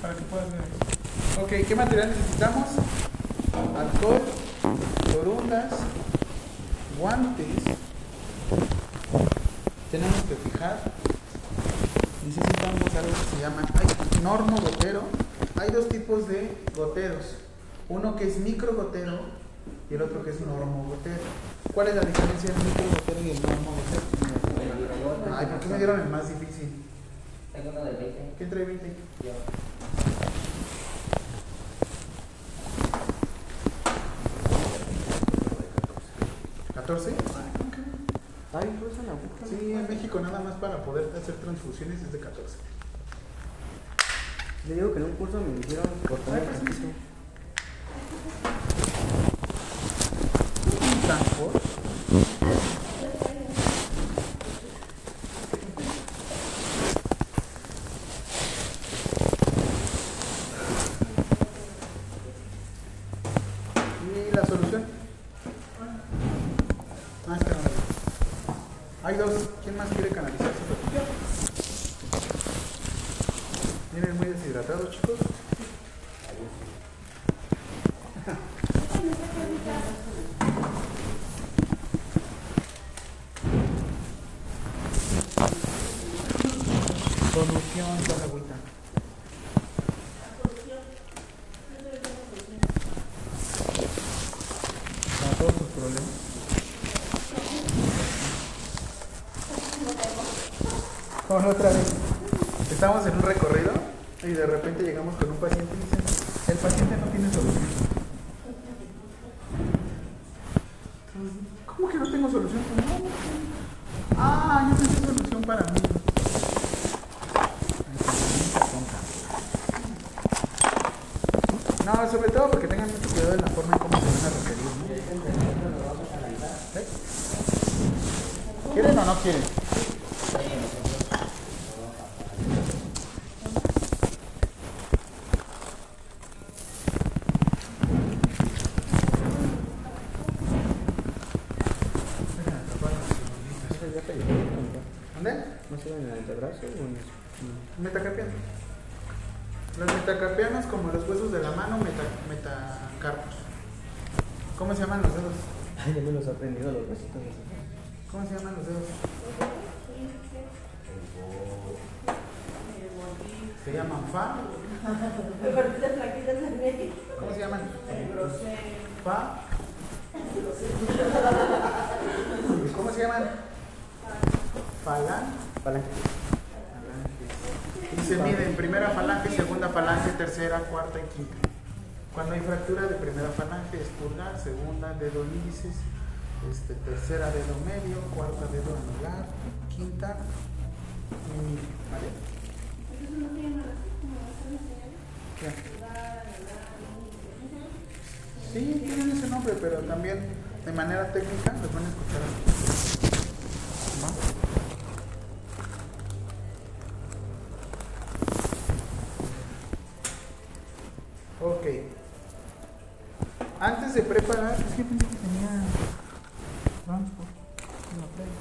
Para que puedas ver. Ok, ¿qué material necesitamos? Alcohol, corundas, guantes. Tenemos que fijar. Necesitamos algo que se llama normo gotero. Hay dos tipos de goteros. Uno que es micro gotero y el otro que es normo gotero. ¿Cuál es la diferencia entre el micro gotero y el normo gotero? Ay, ¿por qué me dieron el más difícil? Tengo uno de 20. ¿Quién trae 20? Yo. ¿14? Ay, pues una aguja. Sí, en México nada más para poder transfusiones es de 14. Le digo que en un curso me hicieron cortar el pues, piso. Un transport. ¿Y la solución? Ah, espera. Hay dos. ¿Quién más quiere canalizar su tortilla? Vienen muy deshidratados, chicos. Solución, toma agüita. Para todos tus problemas. Con otra vez. Estamos en un recorrido y de repente llegamos con un paciente y dicen, el paciente no tiene solución. ¿Cómo que no tengo solución? Pues no, no tengo. Ah, yo tengo solución para mí. No, sobre todo porque tengan mucho cuidado en la forma en cómo se van a referir. ¿no? ¿Eh? ¿Quieren o no quieren? ¿Dónde? ¿No se ven en el antebrazo o en el- Metacarpianos. Los metacarpianos como los huesos de la mano, meta, metacarpos. ¿Cómo se llaman los dedos? Ay, ya me los he aprendido los besitos. ¿Cómo se llaman los dedos? Se llaman fa. ¿Cómo se llaman? Fa. ¿Cómo se llaman? Falan. Palanque. Y se miden primera falange, segunda falange, tercera, cuarta y quinta. Fractura de primera falange es pulgar, segunda dedo índices, este, tercera dedo medio, cuarta dedo anular, quinta y ¿vale? Sí, tienen ese nombre, pero también de manera técnica los van a escuchar aquí. ¿Va? Ok. Antes de preparar, es que pensé que tenía transport en la playa.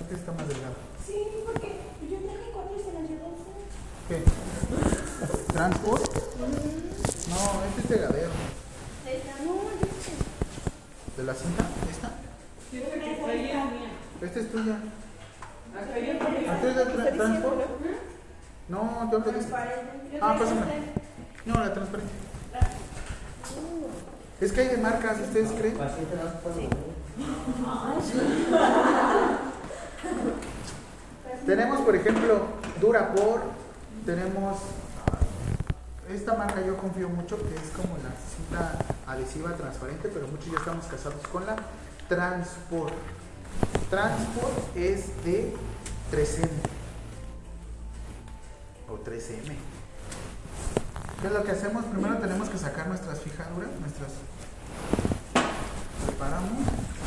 Este está más delgado. Sí, porque yo traje cuatro y se las llevó ¿Qué? ¿Transport? No, este es pegadero. Esta, no, yo sé. ¿De la cinta? ¿Esta? Esta es tuya. ¿Esta es de tra- transport? No, yo hablo de esta. Ah, pásame. No, la transparente. Es que hay de marcas, ¿ustedes creen? Tenemos, por ejemplo, Durapor, tenemos esta marca yo confío mucho que es como la cinta adhesiva transparente, pero muchos ya estamos casados con la Transport. Transport es de 3M o 3M. ¿Qué es lo que hacemos? Primero tenemos que sacar nuestras fijaduras, nuestras preparamos.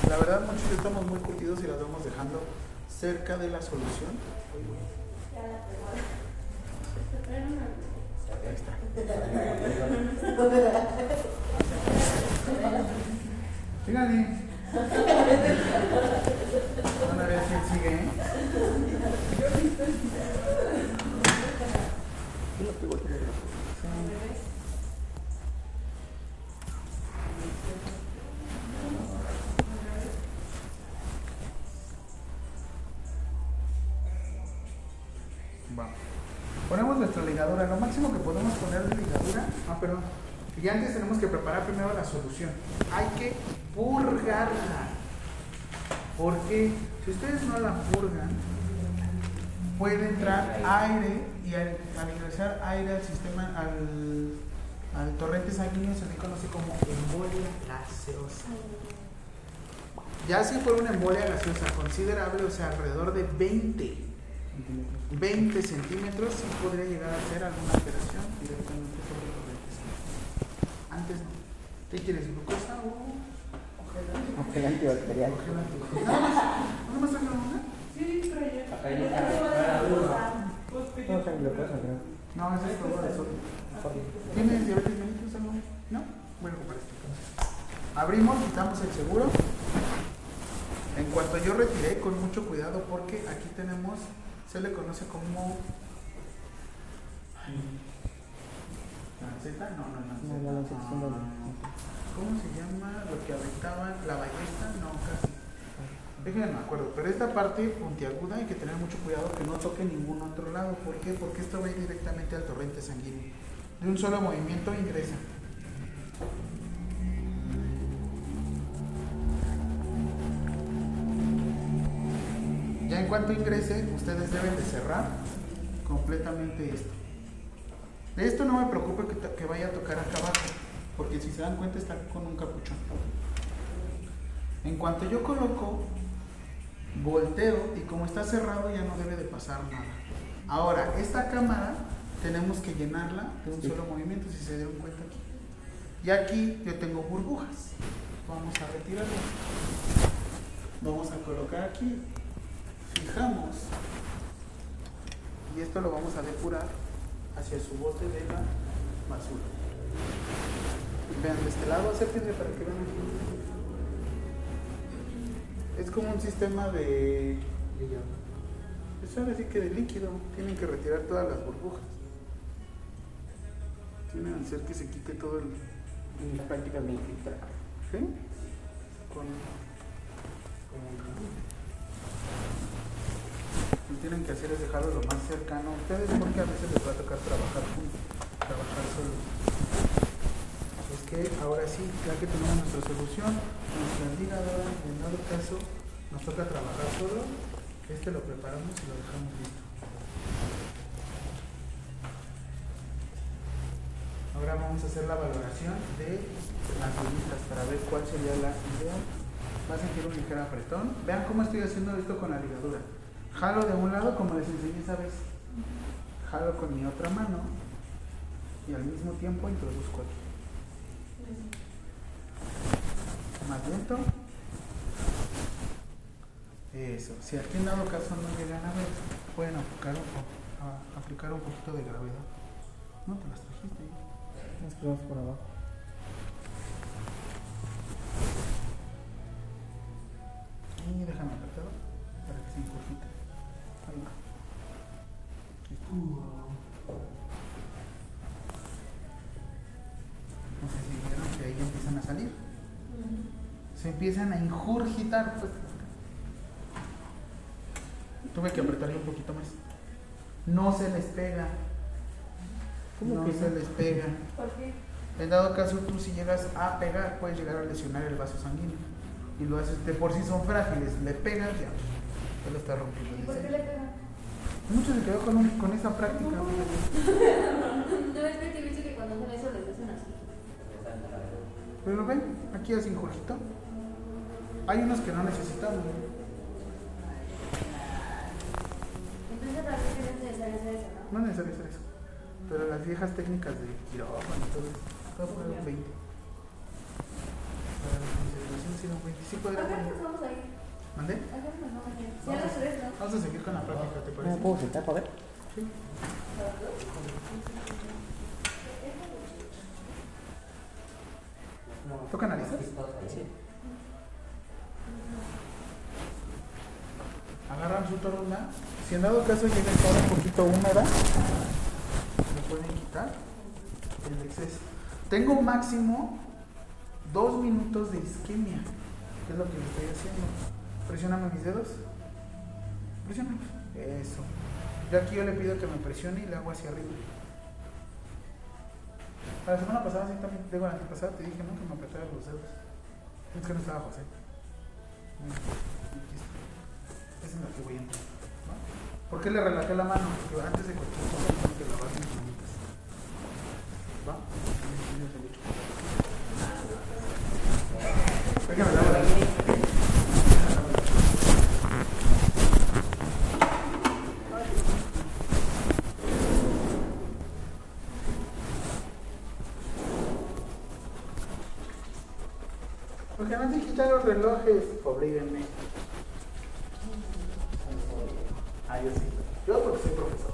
La verdad muchos estamos muy curtidos y las vamos dejando cerca de la solución. Ahí está. Síganle. Van a ver si sigue, ¿eh? Va. Ponemos nuestra ligadura, lo máximo que podemos poner de ligadura. Ah, perdón. Y antes tenemos que preparar primero la solución. Hay que Porque si ustedes no la purgan, puede entrar aire y al, ingresar aire al sistema, al, al torrente sanguíneo se le conoce como embolia gaseosa. Ya si fuera una embolia gaseosa considerable, o sea, alrededor de 20 20 centímetros sí podría llegar a ser alguna alteración directamente sobre los lentes. Antes no. ¿Qué quieres? ¿Glucosa o No. No, es sodio. ¿Tienes diabetes mellitus algo? ¿No? Bueno, para esto. Abrimos, quitamos el seguro. En cuanto yo retiré, con mucho cuidado, porque aquí tenemos, se le conoce como. ¿Lanceta? No, no. No, ¿Cómo se llama lo que aventaban? ¿La ballesta? No, casi. Déjenme me acuerdo, pero esta parte puntiaguda hay que tener mucho cuidado que no toque ningún otro lado. ¿Por qué? Porque esto va directamente al torrente sanguíneo. De un solo movimiento ingresa. Ya en cuanto ingrese, ustedes deben de cerrar completamente esto. De esto no me to- que vaya a tocar acá abajo, porque si se dan cuenta está con un capuchón. En cuanto yo coloco, volteo y como está cerrado ya no debe de pasar nada. Ahora, esta cámara tenemos que llenarla de un solo movimiento, si se dieron cuenta aquí. Y aquí yo tengo burbujas. Vamos a retirarlas. Vamos a colocar aquí. Fijamos. Y esto lo vamos a depurar hacia su bote de la basura. Vean de este lado, acérquense para que vean aquí. Es como un sistema de. Es ahora sí que de líquido. Tienen que retirar todas las burbujas. Tienen que hacer que se quite todo el. La práctica me infiltra. ¿Sí? Con. Lo que tienen que hacer es dejarlo lo más cercano a ustedes porque a veces les va a tocar trabajar juntos, trabajar solos. Es que ahora sí, ya que tenemos nuestra solución, nuestra ligadora, en dado caso, nos toca trabajar solo, este lo preparamos y lo dejamos listo. Ahora vamos a hacer la valoración de las bolitas para ver cuál sería la idea. Va a sentir un ligero apretón. Vean cómo estoy haciendo esto con la ligadura. Jalo de un lado como les enseñé esa vez. Jalo con mi otra mano y al mismo tiempo introduzco aquí. Más lento. Eso. Si aquí en dado caso no llegan a ver, pueden aplicar un, a- aplicar un poquito de gravedad. No te las trajiste. Las pruebas por abajo. Y déjame apretado para que se encurjite. Ahí va. Listo. Se empiezan a injurgitar. Pues. Tuve que apretarle un poquito más. No se les pega. ¿Cómo no que se no? les pega. ¿Por qué? En dado caso, tú si llegas a pegar, puedes llegar a lesionar el vaso sanguíneo. Y lo haces, de por sí son frágiles, le pegas, ya, ya lo está rompiendo. ¿Y por qué Dice. le pegan? Mucho se quedó con, un- con esa práctica. No es que te he visto que cuando hacen eso les hacen así. Pero lo ven, aquí así injurgito. Hay unos que no necesitamos. Entonces realmente no es necesario hacer eso, ¿no? No es necesario hacer eso. Pero las viejas técnicas de quirófano y todo eso, todo fue un 20. Para la concentración, sí, un 20. Sí, podría Acá poner. nos vamos a ir. ¿Mandé? Nos vamos a ir. Ya las tres, ¿no? Vamos a seguir con la práctica, ¿te ¿No parece? me puedo sentar para ver? Sí. ¿Toca analizar? Sí. Agarran su toronda. Si en dado caso llega a estar un poquito húmeda, le pueden quitar el exceso. Tengo máximo dos minutos de isquemia, que es lo que le estoy haciendo. Presióname mis dedos. Presióname. Eso. Yo aquí yo le pido que me presione y le hago hacia arriba. La semana pasada sí también, digo la antepasada te dije, ¿no? Que me apretaras los dedos. Es que no estaba José. Aquí está. Es la que voy a entrar. ¿no? ¿Por qué le relajé la mano? Porque antes de cualquier cosa tengo que lavar mis manitas. ¿Va? Déjame lavar la Porque no se quitan los relojes, oblíguenme. Ah, yo sí. Yo porque soy profesor.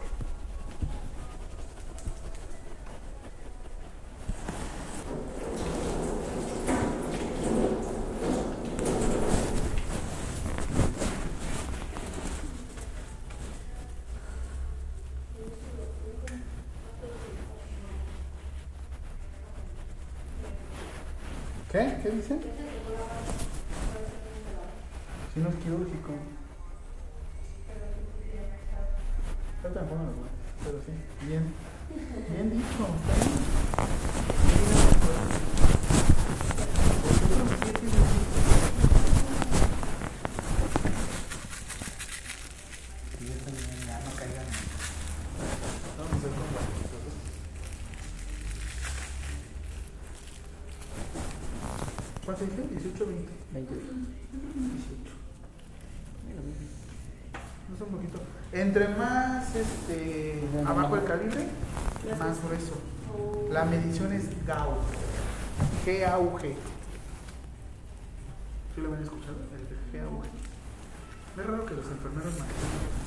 ¿Qué? ¿Qué dicen? Si no es quirúrgico. Ahorita me pongo los guantes, pero sí. Bien. Bien dicho. Está bien. Y yo también, ya no caigan. Vamos a hacer con guantes, ¿verdad? ¿Cuánto dice? 18, 20. 20. 18. No es un poquito. Entre más este, abajo el calibre, más grueso. La medición es GAU. G-A-U-G. ¿Sí lo habían escuchado? El G-A-U-G. Es raro que los enfermeros manejen.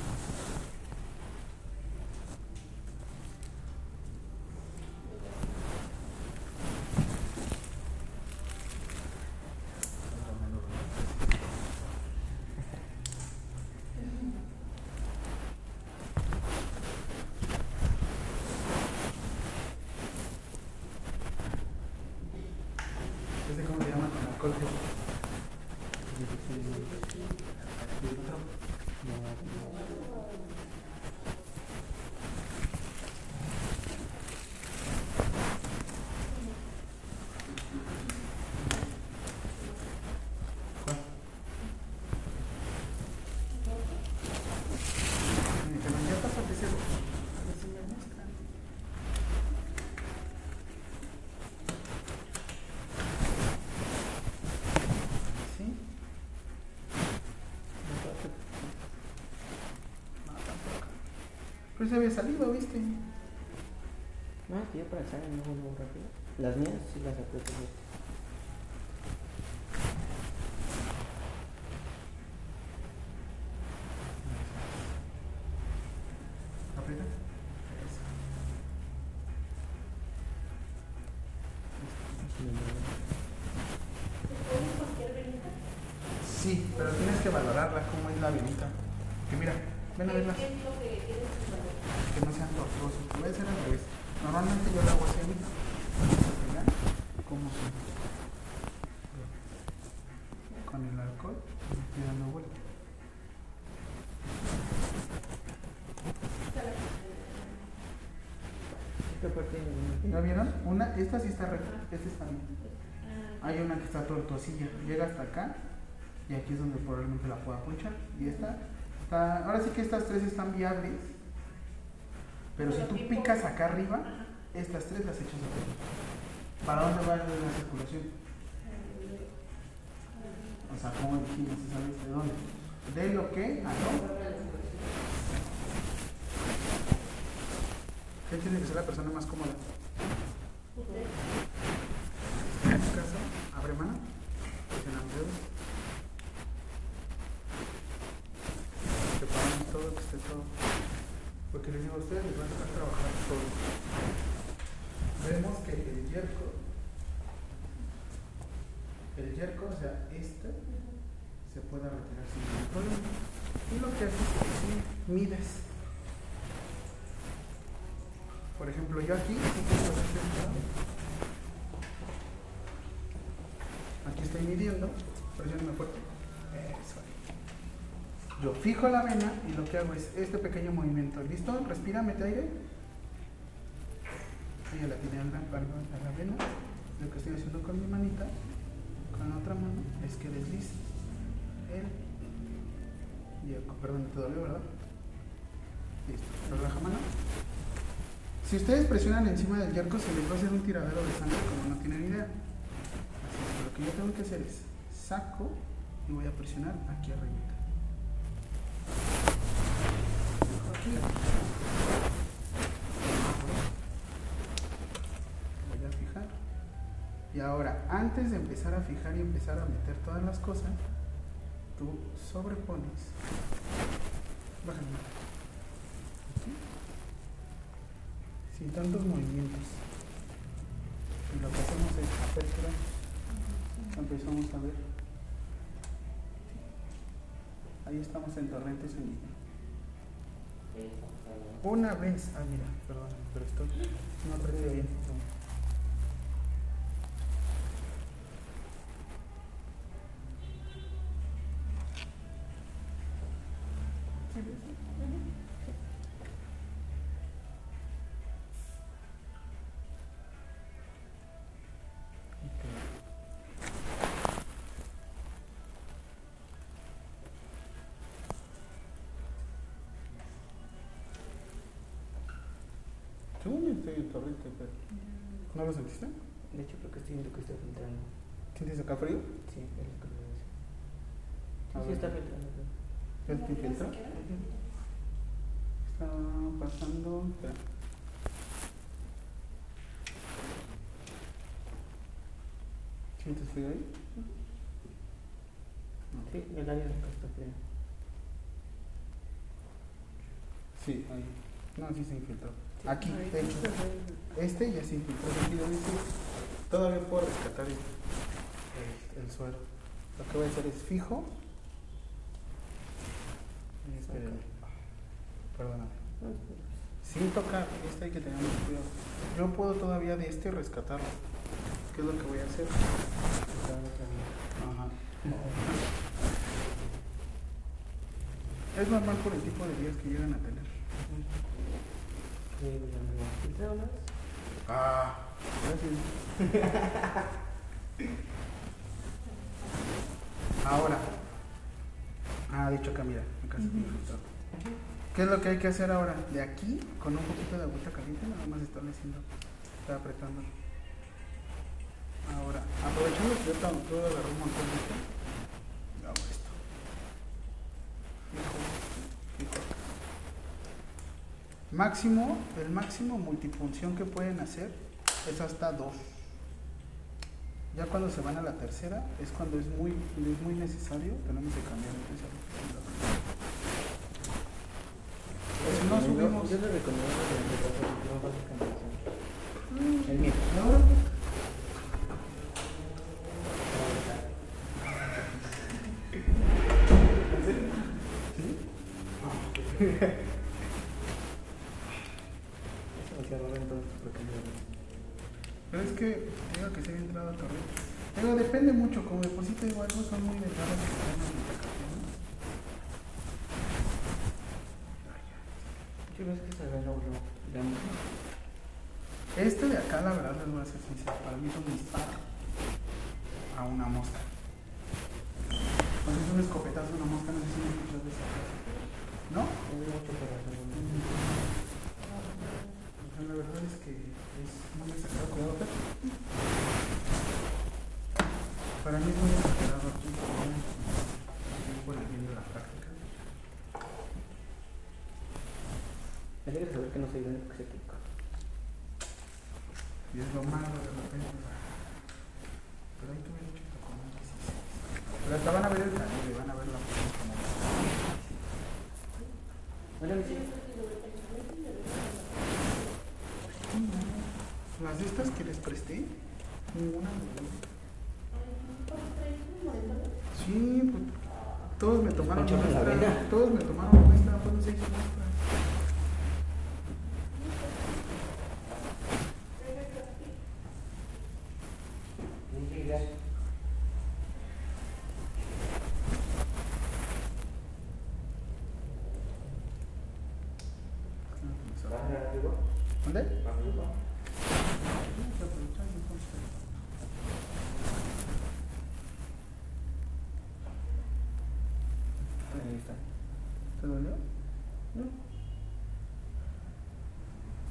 ¿Ese cómo se llama con alcohol? ¿Y el otro? ¿Cuál? Me dijeron, ya está ese A ver si me muestran. ¿Sí? No, tampoco. Pero se había salido, ¿viste? No, tío, para el nuevo nuevo rápido. Las mías sí las aprieto. bien. Aprieta. Eso. Sí, pero tienes que valorarla como es la venita. Que mira, ven a verla. Que no sean tortuosos. Puede ser al revés. Normalmente yo la hago así. Mira, cómo son. Con el alcohol, le estoy dando vuelta. Esta parte de ¿Ya vieron? Una, esta sí está recta, esta está bien. Hay una que está tortuosilla, llega hasta acá y aquí es donde probablemente la pueda ponchar. Y esta está, ahora sí que estas tres están viables, pero si tú picas acá arriba, estas tres las echas acá. ¿Para dónde va la circulación? O sea, ¿cómo dijimos? ¿Sabes de dónde? De lo que a lo. ¿Qué tiene que ser la persona más cómoda? En tu caso, abre mano, presionamos dedos. Separamos todo, que esté todo. Porque les digo a ustedes, les van a estar trabajando todo. Vemos que el yerco, el yerco, o sea, este, se puede retirar sin ningún problema. Y lo que haces es que sí, mides. Por ejemplo, yo aquí, cerca. aquí estoy midiendo, presioname fuerte. Eso ahí. Yo fijo la vena y lo que hago es este pequeño movimiento. ¿Listo? Respira, mete aire. Ahí la tiene a la, a la vena. Lo que estoy haciendo con mi manita, con la otra mano, es que deslice el yerco. Perdón, te dolió, ¿verdad? Listo. Relaja mano. Si ustedes presionan encima del yerco, se les va a hacer un tiradero de sangre como no tienen idea. Así que lo que yo tengo que hacer es saco y voy a presionar aquí arriba. Voy a fijar. Y ahora, antes de empezar a fijar y empezar a meter todas las cosas, tú sobrepones. Bájale. Aquí sin tantos movimientos. Lo que hacemos es apertura, empezamos a ver. Ahí estamos en torrente sanguíneo. Una vez, ah mira, perdón, pero esto no aprecio bien. Yo estoy en torrente, pero. ¿No lo sentiste? De hecho, creo que estoy viendo que está filtrando. ¿Sientes acá frío? Sí, es lo que me dice. Sí, sí, está filtrando. Está pasando. espera. ¿Sientes frío ahí? Sí, el área de acá está frío. Sí, ahí. No, sí se infiltró. Aquí, hecho. Este. Aquí lo dice. Todavía puedo rescatar el, el, suero. Lo que voy a hacer es fijo. Y. Perdóname. Sin tocar, este hay que tener mucho cuidado. Yo puedo todavía de este rescatarlo. ¿Qué es lo que voy a hacer? Ajá. Es normal por el tipo de días que llegan a tener. Ya me va. ¿Filtrado más? Ah. Ahora. Ah, dicho acá, mira, acá se tiene filtrado. ¿Qué es lo que hay que hacer ahora? De aquí, con un poquito de agüita caliente, nada más estarle haciendo, está apretando. Ahora, aprovechando que yo yo agarré un montón de esto, hago esto. Fijo, fijo. Máximo, el máximo multifunción que pueden hacer es hasta dos. Ya cuando se van a la tercera es cuando es muy, es muy necesario, tenemos que cambiar entonces a lo que es la primera. O si no subimos. Yo le recomiendo que canalización. El mío. Eso me queda raro entonces porque no Pero es que, digo que se había entrado a correr. Pero depende mucho, como de por sí te digo algo, son muy delgadas que están en la vacación. Yo creo que se ve luego. Este de acá, la verdad, les voy a ser sincero, para mí es un disparo a una mosca. Cuando es un escopetazo a una mosca, no sé si me muchas veces. ¿No? No. La verdad es que Para mí es muy exagerado aquí. Por el bien de la práctica. Me alegra saber que no soy el escéptico. Y es lo malo de repente. Pero ahí tuve con un 16. Pero hasta van a ver el calibre, van a ver la como. Bueno, sí. Las de estas que les presté, ninguna me. Sí, pues todos me tomaron muestra, todos me tomaron muestra, fueron seis muestras. ¿Dónde? Ahí está. ¿Te dolió? No.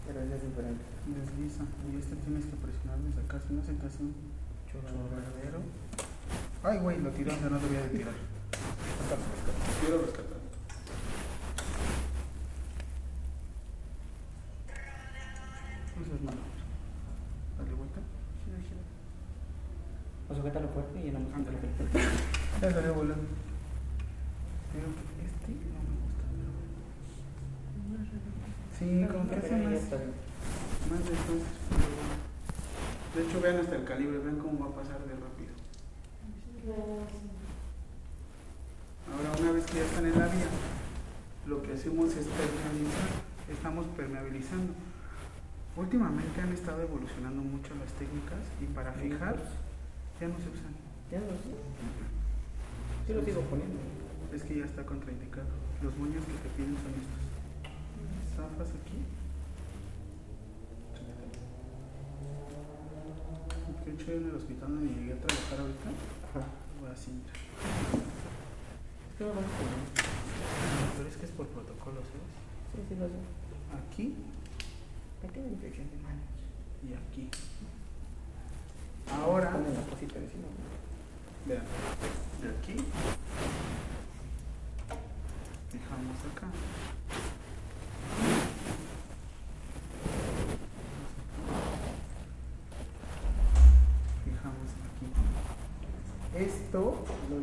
Pero ese es diferente. Desliza. Y este tienes que presionar desde acá, si no se te hace un chorradero. Ay, güey, lo tiró, ya no debía de tirar. Quiero rescatar. Eso es malo. Dale vuelta. O sujétalo fuerte y un Ándale. perfecto. Ya salió volando. Pero este no me gusta. Sí, como que hace más, más de dos. pero bueno. De hecho, vean hasta el calibre, vean cómo va a pasar de rápido. Ahora, una vez que ya están en la vía, lo que hacemos es permeabilizar. Estamos permeabilizando. Últimamente han estado evolucionando mucho las técnicas y para fijar ya no se usan. Ya lo sé. Sí lo sigo poniendo. Es que ya está contraindicado. Los moños que te piden son estos. Zafas aquí. De hecho, yo en el hospital donde llegué a trabajar ahorita, voy a cinta. Es que me van a poner. Pero es que es por protocolo, ¿sabes? Sí, sí, lo sé. Aquí Pequeña infección de manos. y aquí. Ahora, Ponen la cosita encima. vean, de aquí. Dejamos acá. Fijamos aquí. Esto lo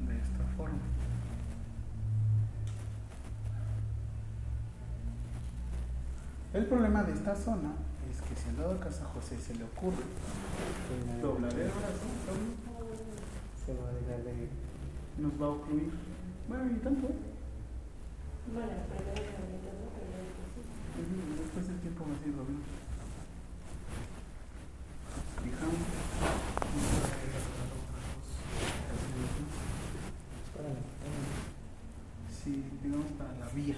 de esta forma. El problema de esta zona es que si al dado caso a José se le ocurre doblar el brazo, Se va a dejar de. nos va a ocluir. Bueno, y tanto. ¿eh? Bueno, primero que ¿no? Primero que sí. Ujú, Después del tiempo va a ir doblando. Fijamos. Sí, digamos para la vía.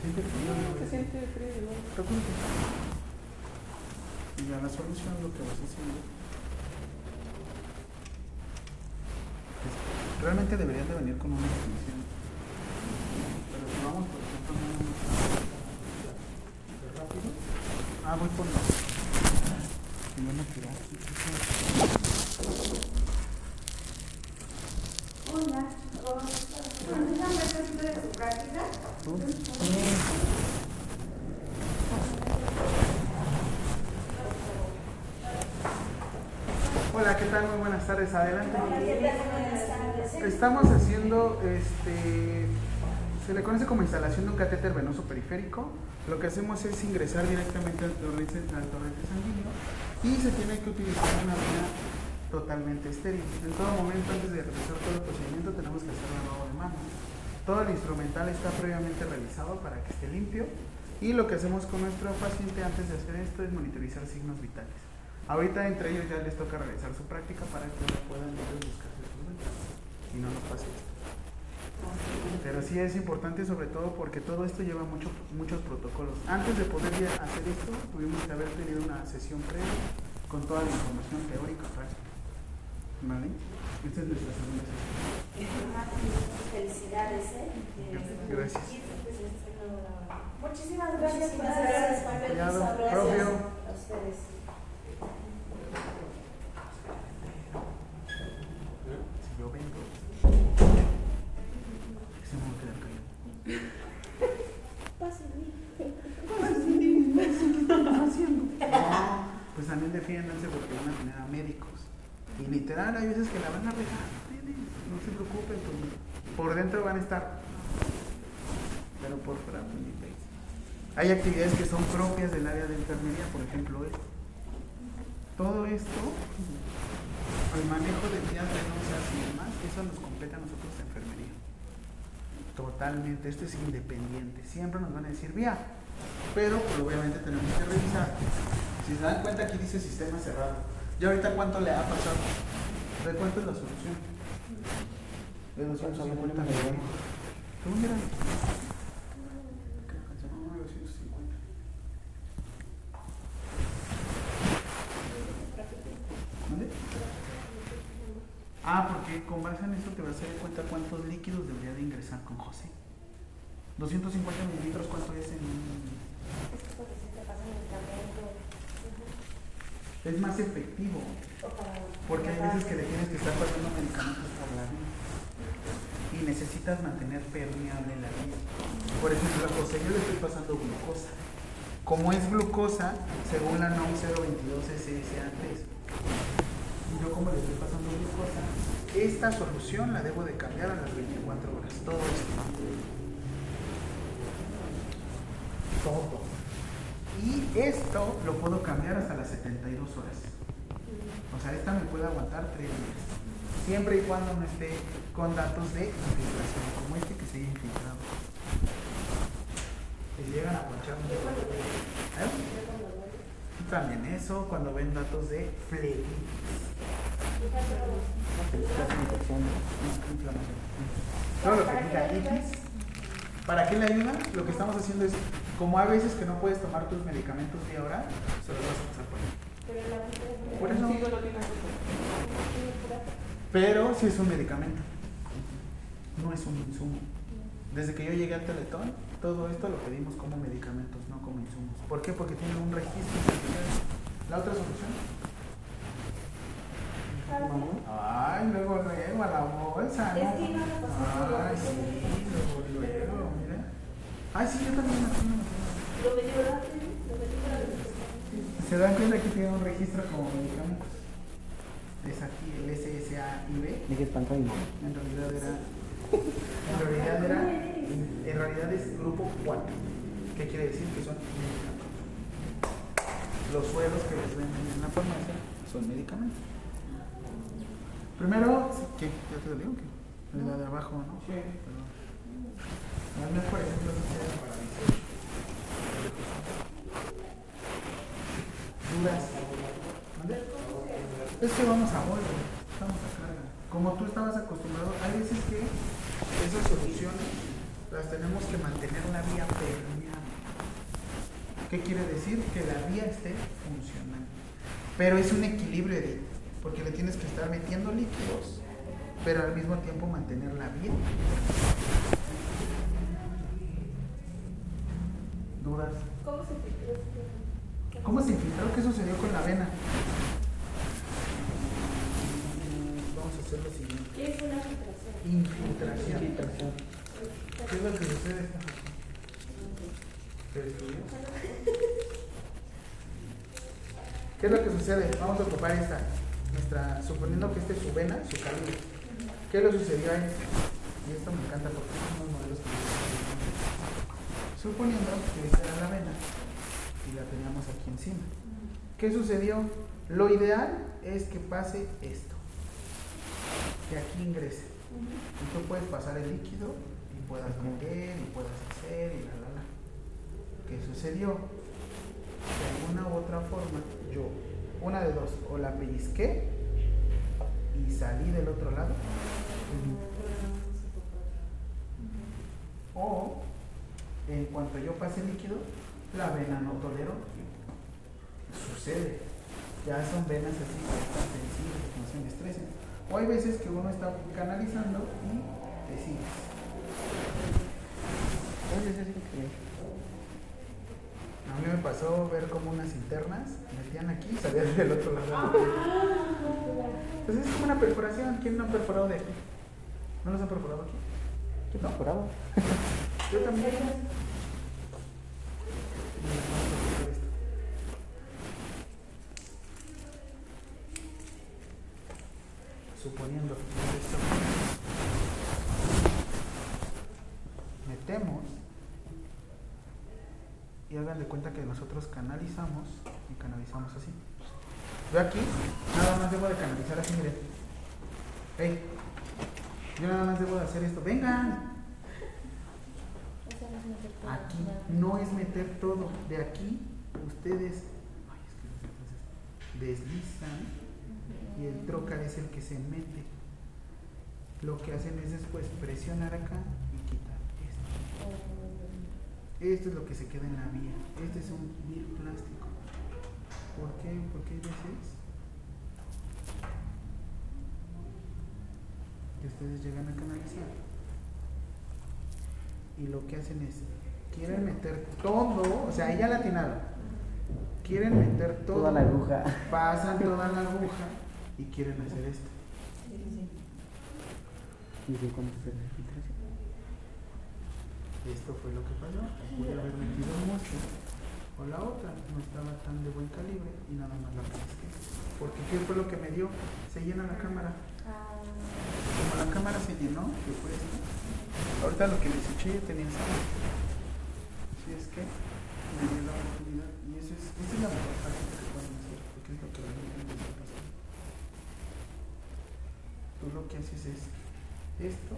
Siente frío, ¿no? Se siente frío. Preocúpate. Y a la solución lo que vas haciendo es- realmente deberían de venir con una definición. Pero si vamos, por ejemplo, más rápido. Ah, voy por los. Y van a tirar. Hola, ¿cómo están? ¿Me de su práctica? Hola, ¿qué tal? Muy buenas tardes. Adelante. Estamos haciendo, este, se le conoce como instalación de un catéter venoso periférico. Lo que hacemos es ingresar directamente al torrente, al torrente sanguíneo y se tiene que utilizar una vena totalmente estéril. En todo momento, antes de realizar todo el procedimiento, tenemos que hacer lavado de manos. Todo el instrumental está previamente revisado para que esté limpio y lo que hacemos con nuestro paciente antes de hacer esto es monitorizar signos vitales. Ahorita entre ellos ya les toca realizar su práctica para que ahora puedan ellos buscar sus y no nos pase esto. Pero sí es importante sobre todo porque todo esto lleva mucho, muchos protocolos. Antes de poder hacer esto, tuvimos que haber tenido una sesión previa con toda la información teórica práctica. ¿Vale? Esta es nuestra segunda sesión. Felicidades, ¿eh? Gracias. Muchísimas gracias por Gracias propio. a ustedes. Si yo vengo, se me va a quedar callado. No, pues también defiéndanse porque van a tener a médicos. Y literal, hay veces que la van a regar. No se preocupen, pues, por dentro van a estar. Pero por fuera, pues. Hay actividades que son propias del área de enfermería, por ejemplo, esto. Todo esto, el manejo de vías venosas y demás, eso nos compete a nosotros de enfermería. Totalmente, esto es independiente. Siempre nos van a decir vía, pero pues, obviamente tenemos que revisar. Si se dan cuenta, aquí dice sistema cerrado. ¿Y ahorita cuánto le ha pasado? ¿De cuánto es la solución? De 250 miligramos. ¿Tú mira? Creo que se llama 250. ¿Dónde? Ah, porque con base en eso te vas a dar cuenta cuántos líquidos debería de ingresar con José. 250 mililitros, ¿cuánto es en...? Es que porque si te pasan medicamento es más efectivo. Porque hay veces que le tienes que estar pasando medicamentos por la vida. Y necesitas mantener permeable la vida. Por ejemplo, a José yo le estoy pasando glucosa. Como es glucosa, según la NOM 022 se dice antes, yo como le estoy pasando glucosa, esta solución la debo de cambiar a las 24 horas. Todo esto. Todo. Y esto lo puedo cambiar hasta las 72 horas. O sea, esta me puede aguantar 3 días. Siempre y cuando no esté con datos de infiltración, como este que se haya infiltrado. Si llegan a ponchar un ¿Eh? También eso, cuando ven datos de flebitis. Todo lo que diga itis, ¿para qué le ayuda? Lo que estamos haciendo es, como hay veces que no puedes tomar tus medicamentos vía oral, se los vas a pasar por ahí. Por eso. Pero sí es un medicamento, no es un insumo. Desde que yo llegué al Teletón, todo esto lo pedimos como medicamentos, no como insumos. ¿Por qué? Porque tiene un registro. ¿La otra solución? Ay, luego, luego, a la bolsa. No Ay, sí, luego, luego. Ay, sí, yo también me acuerdo. Lo metió rápido, lo metió rápido. ¿Se dan cuenta que tiene un registro como medicamentos? Es aquí el SSAIB. Dije espantoide. En realidad era. En realidad era. En realidad es grupo 4. ¿Qué quiere decir? Que son medicamentos. Los suelos que les venden en la farmacia son medicamentos. Primero, ¿qué? ¿Ya te lo digo? ¿Qué? La de abajo, ¿no? Sí. Es por ejemplo, sea para 18. Dudas. ¿Mande? Es que vamos a vuelta, estamos a carga. Como tú estabas acostumbrado, hay veces que esas soluciones las tenemos que mantener la vía permeable. ¿Qué quiere decir? Que la vía esté funcionando. Pero es un equilibrio, Edith, porque le tienes que estar metiendo líquidos, pero al mismo tiempo mantener la vía. ¿Dudas? ¿Cómo se filtró? ¿Cómo se infiltró? ¿Qué sucedió con la vena? Vamos a hacer lo siguiente. ¿Qué es una filtración? Infiltración. ¿Qué es lo que sucede? ¿Te estudió? ¿Qué es lo que sucede? Vamos a ocupar esta, nuestra, suponiendo que este es su vena, su calibre. ¿Qué le sucedió a esto? Y esto me encanta porque son unos modelos que. Suponiendo que esta era la vena y la teníamos aquí encima. ¿Qué sucedió? Lo ideal es que pase esto, que aquí ingrese. Y tú puedes pasar el líquido y puedas meter y puedas hacer y la la la. ¿Qué sucedió? De alguna u otra forma, yo, una de dos, o la pellizqué y salí del otro lado, o en cuanto yo pase líquido, la vena no toleró. Sucede. Ya son venas así tan sensibles, que no se me estresen. O hay veces que uno está canalizando y te sigues. A mí me pasó ver como unas internas metían aquí y salían del otro lado. Pues es como una perforación. ¿Quién no ha perforado de aquí? ¿No los han perforado aquí? ¿Qué perforado? Yo también. Suponiendo esto metemos y hagan de cuenta que nosotros canalizamos y canalizamos así. Yo aquí nada más debo de canalizar así, miren. Hey, yo nada más debo de hacer esto. Vengan. Aquí no es meter todo. De aquí ustedes deslizan y el trocar es el que se mete. Lo que hacen es después presionar acá y quitar esto. Esto es lo que se queda en la vía. Este es un vir plástico. ¿Por qué? Porque hay veces que ustedes llegan a canalizar y lo que hacen es quieren meter todo, o sea, ya la atinaron. Quieren meter todo, Toda la aguja. pasan toda la aguja y quieren hacer esto. ¿Y de cuánto filtración? Esto fue lo que pasó. Pude haber metido mucho. O la otra no estaba tan de buen calibre y nada más la pesqué. Porque ¿qué fue lo que me dio? Se llena la cámara. Como la cámara se llenó, que fue esto. Ahorita lo que les eché ya tenía sal. Así es que me dio la oportunidad y eso es, esa es la mejor práctica que pueden hacer, porque es lo que realmente está pasando. Tú lo que haces es esto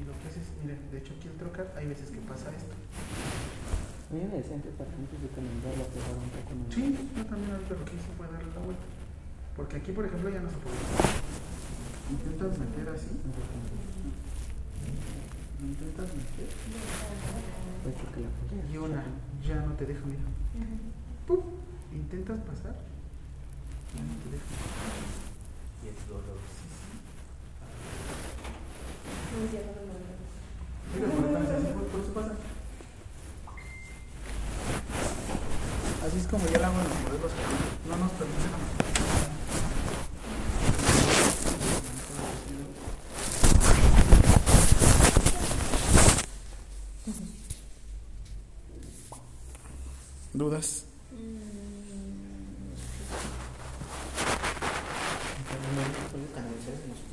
y lo que haces, mira, de hecho aquí el trocar hay veces que pasa esto. A mí me decían que para antes de la pegar un poco más. Sí, yo también ahorita lo que hice fue darle la vuelta. Porque aquí, por ejemplo, ya no se puede. Intentas meter así. Intentas meter. Y una, ya no te deja, mira. ¡Pum! Intentas pasar. Ya no te deja. Y es dolorosísimo. Por eso pasa. Así es como ya la en los modelos no nos permiten ¿Dudas? Solo